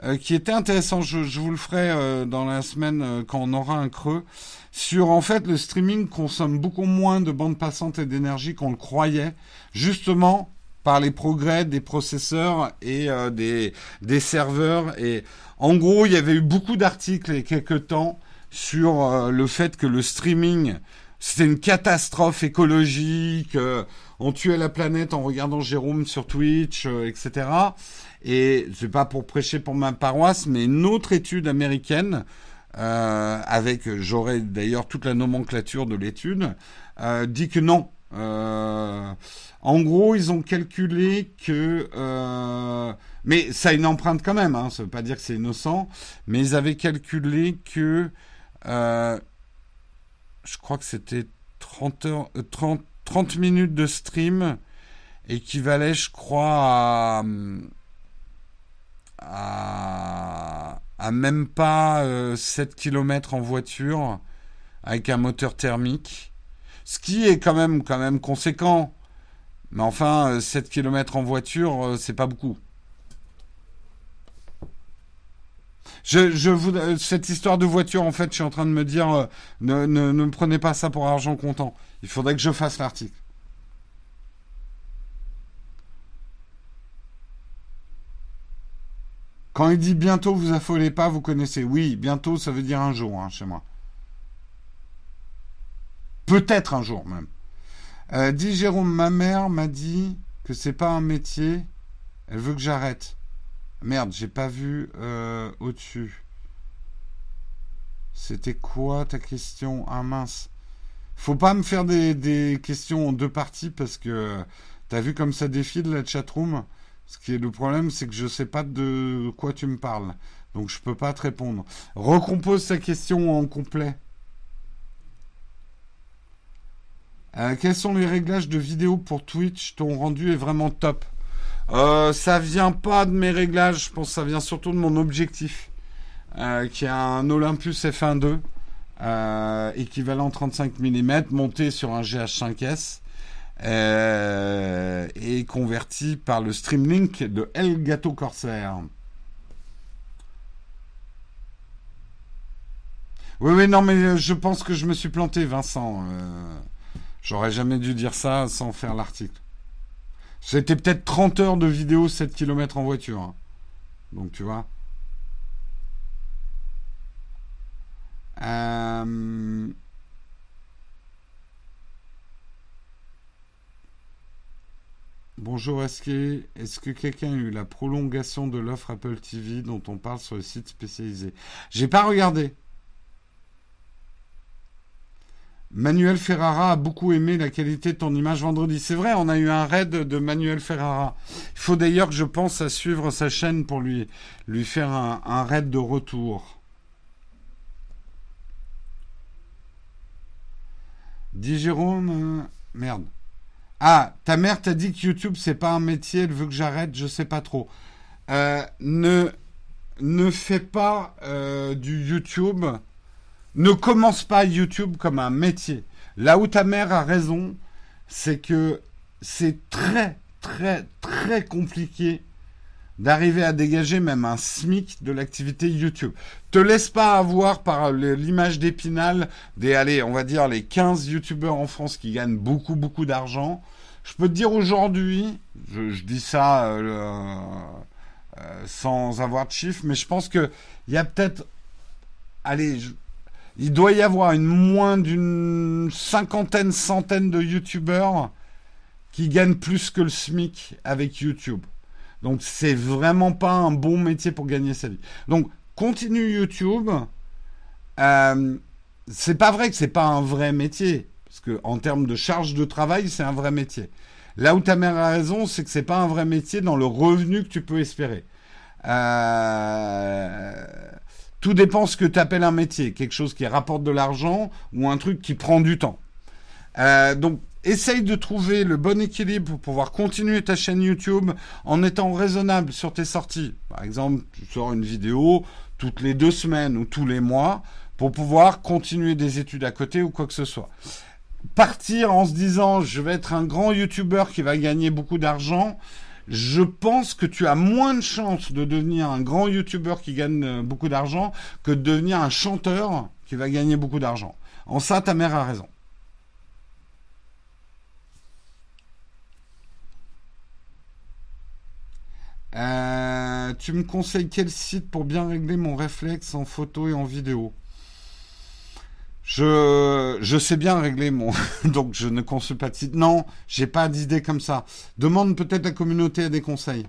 euh, qui était intéressant. Je, vous le ferai euh, dans la semaine euh, quand on aura un creux sur en fait le streaming consomme beaucoup moins de bandes passantes et d'énergie qu'on le croyait, justement par les progrès des processeurs et des, des serveurs. Et en gros, il y avait eu beaucoup d'articles a quelques temps sur euh, le fait que le streaming, c'était une catastrophe écologique, euh, on tuait la planète en regardant Jérôme sur Twitch, euh, etc. Et c'est pas pour prêcher pour ma paroisse, mais une autre étude américaine, avec, j'aurai d'ailleurs toute la nomenclature de l'étude, dit que non. en gros, ils ont calculé que mais ça a une empreinte quand même, hein, ça veut pas dire que c'est innocent, mais ils avaient calculé que euh, je crois que c'était 30, heures, 30, 30 minutes de stream équivalait, je crois, à, même pas 7 euh, km en voiture avec un moteur thermique. Ce qui est quand même, quand même conséquent. Mais enfin, 7 euh, km en voiture, c'est pas beaucoup. Je, je vous, euh, cette histoire de voiture, en fait, je suis en train de me dire, euh, ne, ne, prenez pas ça pour argent comptant. Il faudrait que je fasse l'article. Quand il dit bientôt, vous affolez pas, vous connaissez. Oui, bientôt, ça veut dire un jour hein, chez moi. Peut-être un jour même. Euh, dit Jérôme, ma mère m'a dit que c'est pas un métier. Elle veut que j'arrête. Merde, j'ai pas vu euh, au-dessus. C'était quoi ta question? Ah mince. Faut pas me faire des, des questions en deux parties parce que t'as vu comme ça défile la chatroom? Ce qui est le problème, c'est que je sais pas de quoi tu me parles. Donc je peux pas te répondre. Recompose sa question en complet. Euh, quels sont les réglages de vidéo pour Twitch? Ton rendu est vraiment top. Euh, ça vient pas de mes réglages, je pense que ça vient surtout de mon objectif, euh, qui est un Olympus F1.2, euh, équivalent 35 mm, monté sur un GH5S euh, et converti par le Streamlink de Elgato Corsair. Oui, oui, non, mais je pense que je me suis planté, Vincent. J'aurais jamais dû dire ça sans faire l'article. C'était peut-être 30 heures de vidéo 7 km en voiture. hein. Donc tu vois. Euh, Bonjour Eske, est-ce que quelqu'un a eu la prolongation de l'offre Apple TV dont on parle sur le site spécialisé? J'ai pas regardé. Manuel Ferrara a beaucoup aimé la qualité de ton image vendredi. C'est vrai, on a eu un raid de Manuel Ferrara. Il faut d'ailleurs que je pense à suivre sa chaîne pour lui, lui faire un, raid de retour. Dis Jérôme, euh, merde. Ah, ta mère t'a dit que YouTube c'est pas un métier, elle veut que j'arrête, je sais pas trop. Euh, ne ne fais pas euh, du YouTube ne commence pas YouTube comme un métier. Là où ta mère a raison, c'est que c'est très, très, très compliqué d'arriver à dégager même un SMIC de l'activité YouTube. Te laisse pas avoir par l'image d'Épinal des, allez, on va dire les 15 YouTubeurs en France qui gagnent beaucoup, beaucoup d'argent. Je peux te dire aujourd'hui, je, dis ça euh, euh, sans avoir de chiffres, mais je pense que il y a peut-être, allez, je, il doit y avoir moins d'une cinquantaine, centaine de youtubeurs qui gagnent plus que le SMIC avec YouTube. Donc c'est vraiment pas un bon métier pour gagner sa vie. Donc continue YouTube. Euh, c'est pas vrai que c'est pas un vrai métier parce que en termes de charge de travail, c'est un vrai métier. Là où ta mère a raison, c'est que c'est pas un vrai métier dans le revenu que tu peux espérer. Euh, tout dépend ce que tu appelles un métier, quelque chose qui rapporte de l'argent ou un truc qui prend du temps. Euh, donc, essaye de trouver le bon équilibre pour pouvoir continuer ta chaîne YouTube en étant raisonnable sur tes sorties. Par exemple, tu sors une vidéo toutes les deux semaines ou tous les mois pour pouvoir continuer des études à côté ou quoi que ce soit. Partir en se disant je vais être un grand YouTuber qui va gagner beaucoup d'argent, je pense que tu as moins de chances de devenir un grand youtubeur qui gagne euh, beaucoup d'argent que de devenir un chanteur qui va gagner beaucoup d'argent. En ça, ta mère a raison. Euh, tu me conseilles quel site pour bien régler mon réflexe en photo et en vidéo? Je, sais bien régler mon, donc je ne consulte pas de site. Non, j'ai pas d'idée comme ça. Demande peut-être la communauté des conseils.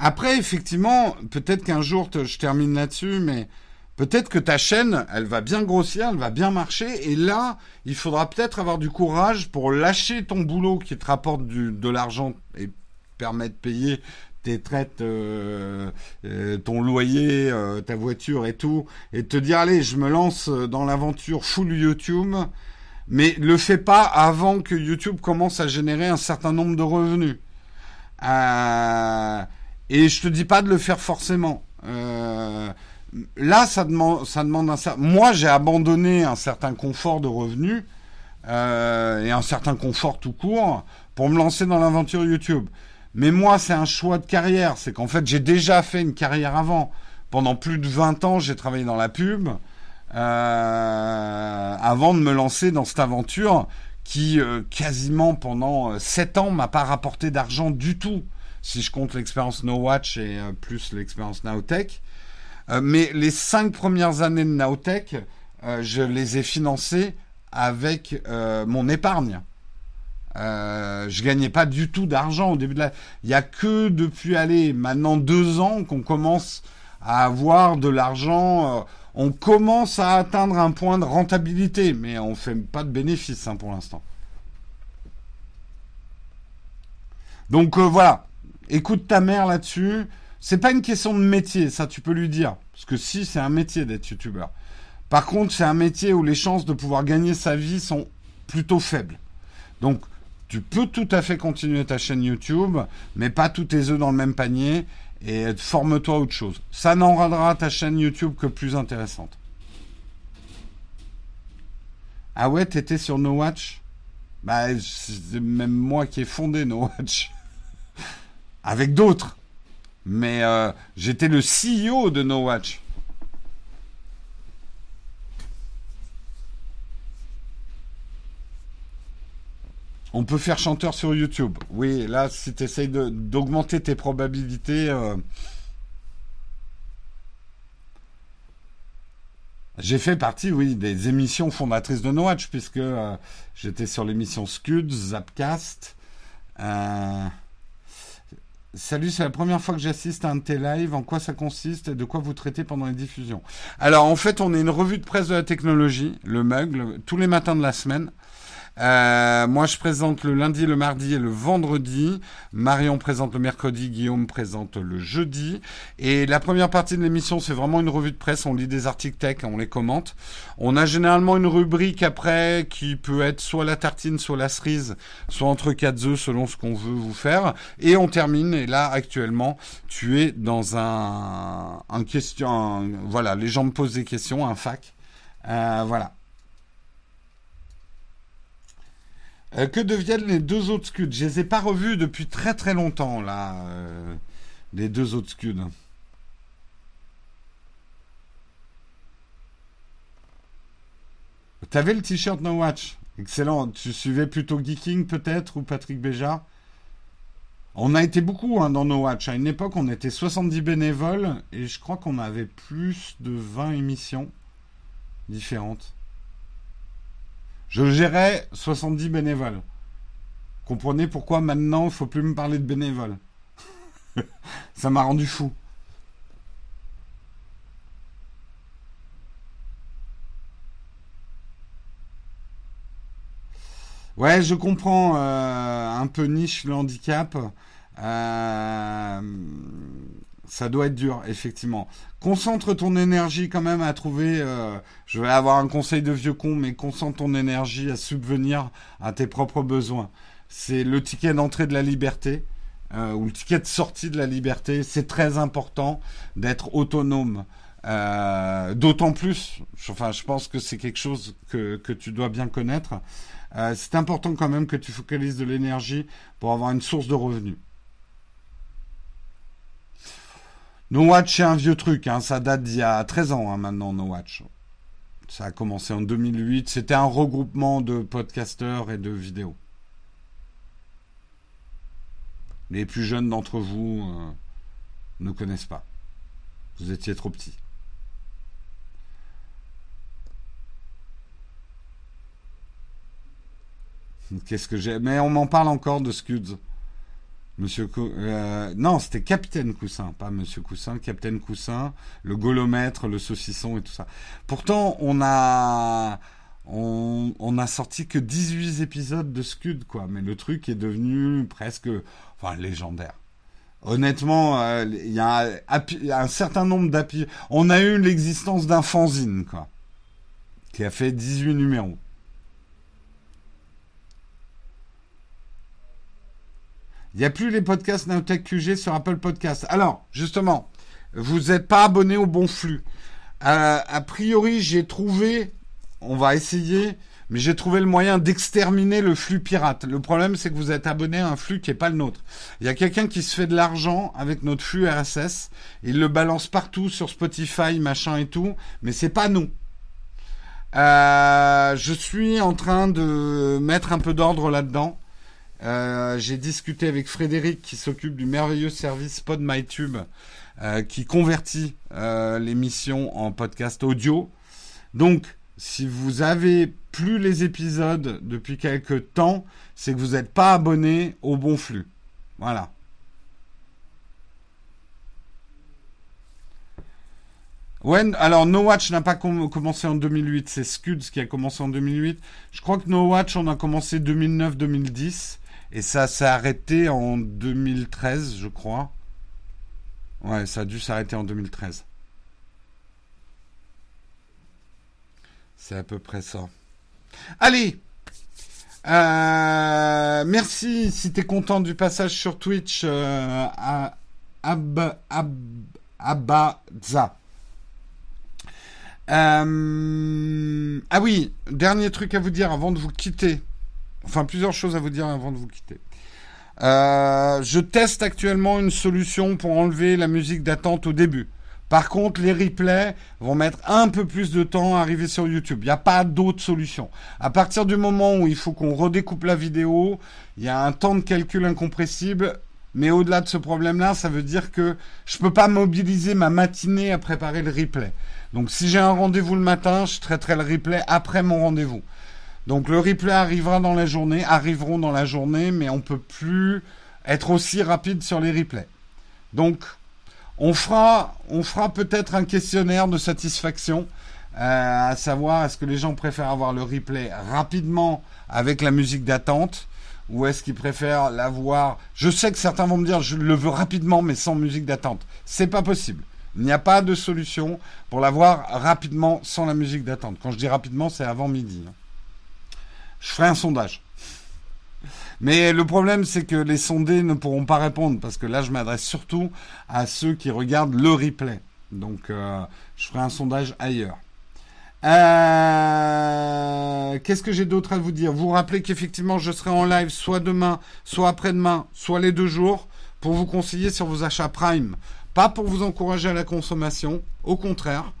Après, effectivement, peut-être qu'un jour, je termine là-dessus, mais peut-être que ta chaîne, elle va bien grossir, elle va bien marcher, et là, il faudra peut-être avoir du courage pour lâcher ton boulot qui te rapporte de l'argent permet de payer tes traites, euh, euh, ton loyer, euh, ta voiture et tout, et te dire, allez, je me lance dans l'aventure full YouTube, mais le fais pas avant que YouTube commence à générer un certain nombre de revenus. Et je te dis pas de le faire forcément. Là, ça demande, ça demande un certain. Moi, j'ai abandonné un certain confort de revenus et un certain confort tout court pour me lancer dans l'aventure YouTube. Mais moi, c'est un choix de carrière. C'est qu'en fait, j'ai déjà fait une carrière avant. Pendant plus de 20 ans, j'ai travaillé dans la pub euh, avant de me lancer dans cette aventure qui, euh, quasiment pendant euh, 7 ans, m'a pas rapporté d'argent du tout. Si je compte l'expérience No Watch et euh, plus l'expérience Nowtech. Euh, mais les 5 premières années de Nowtech, euh, je les ai financées avec euh, mon épargne. Euh, je gagnais pas du tout d'argent au début de la. Il y a que depuis aller maintenant deux ans qu'on commence à avoir de l'argent. Euh, on commence à atteindre un point de rentabilité, mais on fait pas de bénéfices hein, pour l'instant. Donc euh, voilà, écoute ta mère là-dessus. C'est pas une question de métier, ça tu peux lui dire. Parce que si, c'est un métier d'être youtubeur. Par contre, c'est un métier où les chances de pouvoir gagner sa vie sont plutôt faibles. Donc, tu peux tout à fait continuer ta chaîne YouTube, mais pas tous tes œufs dans le même panier et forme-toi autre chose. Ça n'en rendra ta chaîne YouTube que plus intéressante. Ah ouais, t'étais sur No Watch? Bah, c'est même moi qui ai fondé No Watch. Avec d'autres. Mais euh, j'étais le CEO de No Watch. On peut faire chanteur sur YouTube. Oui, là, si tu essayes d'augmenter tes probabilités. Euh, j'ai fait partie, oui, des émissions fondatrices de No Watch, puisque euh, j'étais sur l'émission Scud, Zapcast. Euh, Salut, c'est la première fois que j'assiste à un de tes lives. En quoi ça consiste et de quoi vous traitez pendant les diffusions? Alors, en fait, on est une revue de presse de la technologie, le MUG, tous les matins de la semaine. Euh, moi, je présente le lundi, le mardi et le vendredi. Marion présente le mercredi, Guillaume présente le jeudi. Et la première partie de l'émission, c'est vraiment une revue de presse. On lit des articles tech, on les commente. On a généralement une rubrique après qui peut être soit la tartine, soit la cerise, soit entre quatre œufs selon ce qu'on veut vous faire. Et on termine. Et là, actuellement, tu es dans un, un question. voilà, les gens me posent des questions, un fac. Euh, voilà. Euh, que deviennent les deux autres scuds? Je les ai pas revus depuis très très longtemps, là, euh, les deux autres scuds. T'avais le t-shirt No Watch. Excellent. Tu suivais plutôt Geeking peut-être ou Patrick Béja? On a été beaucoup hein, dans No Watch. À une époque, on était 70 bénévoles et je crois qu'on avait plus de 20 émissions différentes. Je gérais 70 bénévoles. Comprenez pourquoi maintenant il faut plus me parler de bénévoles. Ça m'a rendu fou. Ouais, je comprends euh, un peu niche le handicap. Euh, ça doit être dur, effectivement. Concentre ton énergie quand même à trouver. Euh, je vais avoir un conseil de vieux con, mais concentre ton énergie à subvenir à tes propres besoins. C'est le ticket d'entrée de la liberté euh, ou le ticket de sortie de la liberté. C'est très important d'être autonome. Euh, d'autant plus, enfin, je pense que c'est quelque chose que, que tu dois bien connaître. c'est important quand même que tu focalises de l'énergie pour avoir une source de revenus. No Watch, c'est un vieux truc, hein. ça date d'il y a 13 ans hein, maintenant, No Watch. Ça a commencé en 2008, c'était un regroupement de podcasteurs et de vidéos. Les plus jeunes d'entre vous euh, ne connaissent pas. Vous étiez trop petits. Qu'est-ce que j'ai? Mais on m'en parle encore de Scuds. Monsieur euh, non, c'était Capitaine Coussin, pas Monsieur Coussin, Capitaine Coussin, le golomètre, le saucisson et tout ça. Pourtant, on a on, sorti que 18 épisodes de Scud, quoi. Mais le truc est devenu presque, enfin, légendaire. Honnêtement, euh, il y, a un certain nombre d'appui. On a eu l'existence d'un fanzine, quoi, qui a fait 18 numéros. Il n'y a plus les podcasts Nowtech QG sur Apple Podcasts. Alors, justement, vous n'êtes pas abonné au bon flux. Euh, a priori, j'ai trouvé, on va essayer, mais j'ai trouvé le moyen d'exterminer le flux pirate. Le problème, c'est que vous êtes abonné à un flux qui n'est pas le nôtre. Il y a quelqu'un qui se fait de l'argent avec notre flux RSS. Il le balance partout sur Spotify, machin et tout, mais c'est pas nous. Euh, je suis en train de mettre un peu d'ordre là-dedans. Euh, j'ai discuté avec Frédéric qui s'occupe du merveilleux service PodMyTube euh, qui convertit euh, l'émission en podcast audio. Donc, si vous avez plus les épisodes depuis quelques temps, c'est que vous n'êtes pas abonné au bon flux. Voilà. Alors No Watch n'a pas commencé en 2008, c'est Scuds qui a commencé en 2008. Je crois que No Watch, on a commencé 2009-2010 et ça s'est arrêté en 2013, je crois. Ouais, ça a dû s'arrêter en 2013. C'est à peu près ça. Allez euh, Merci si tu es content du passage sur Twitch euh, à Ab, Abaza. Euh, ah oui, dernier truc à vous dire avant de vous quitter. Enfin, plusieurs choses à vous dire avant de vous quitter. Euh, je teste actuellement une solution pour enlever la musique d'attente au début. Par contre, les replays vont mettre un peu plus de temps à arriver sur YouTube. Il n'y a pas d'autre solution. À partir du moment où il faut qu'on redécoupe la vidéo, il y a un temps de calcul incompressible. Mais au-delà de ce problème-là, ça veut dire que je ne peux pas mobiliser ma matinée à préparer le replay. Donc si j'ai un rendez-vous le matin, je traiterai le replay après mon rendez-vous. Donc le replay arrivera dans la journée, arriveront dans la journée, mais on peut plus être aussi rapide sur les replays. Donc on fera, peut-être un questionnaire de satisfaction, euh, à savoir est-ce que les gens préfèrent avoir le replay rapidement avec la musique d'attente ou est-ce qu'ils préfèrent l'avoir Je sais que certains vont me dire je le veux rapidement mais sans musique d'attente. C'est pas possible. Il n'y a pas de solution pour l'avoir rapidement sans la musique d'attente. Quand je dis rapidement, c'est avant midi. Hein. Je ferai un sondage. Mais le problème, c'est que les sondés ne pourront pas répondre parce que là, je m'adresse surtout à ceux qui regardent le replay. Donc, euh, je ferai un sondage ailleurs. Euh, qu'est-ce que j'ai d'autre à vous dire? Vous rappelez qu'effectivement, je serai en live soit demain, soit après-demain, soit les deux jours pour vous conseiller sur vos achats Prime. Pas pour vous encourager à la consommation, au contraire.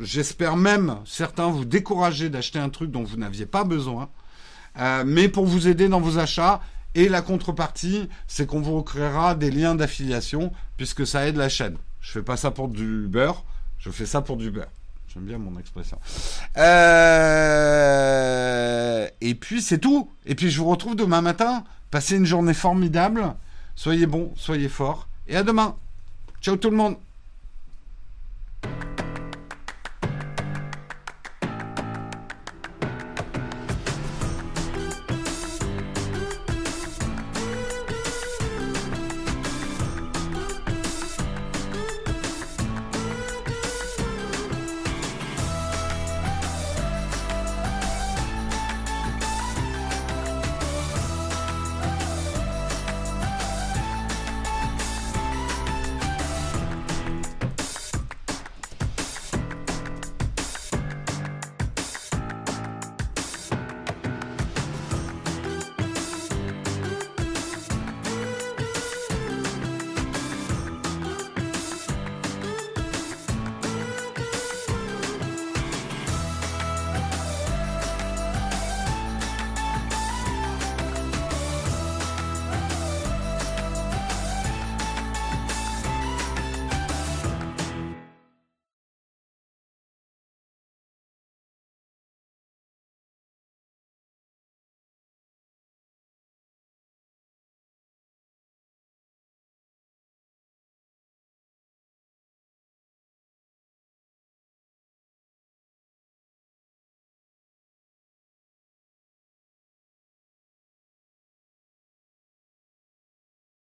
J'espère même certains vous décourager d'acheter un truc dont vous n'aviez pas besoin, euh, mais pour vous aider dans vos achats. Et la contrepartie, c'est qu'on vous recréera des liens d'affiliation puisque ça aide la chaîne. Je fais pas ça pour du beurre, je fais ça pour du beurre. J'aime bien mon expression. Euh, et puis c'est tout. Et puis je vous retrouve demain matin. Passez une journée formidable. Soyez bons, soyez forts. Et à demain. Ciao tout le monde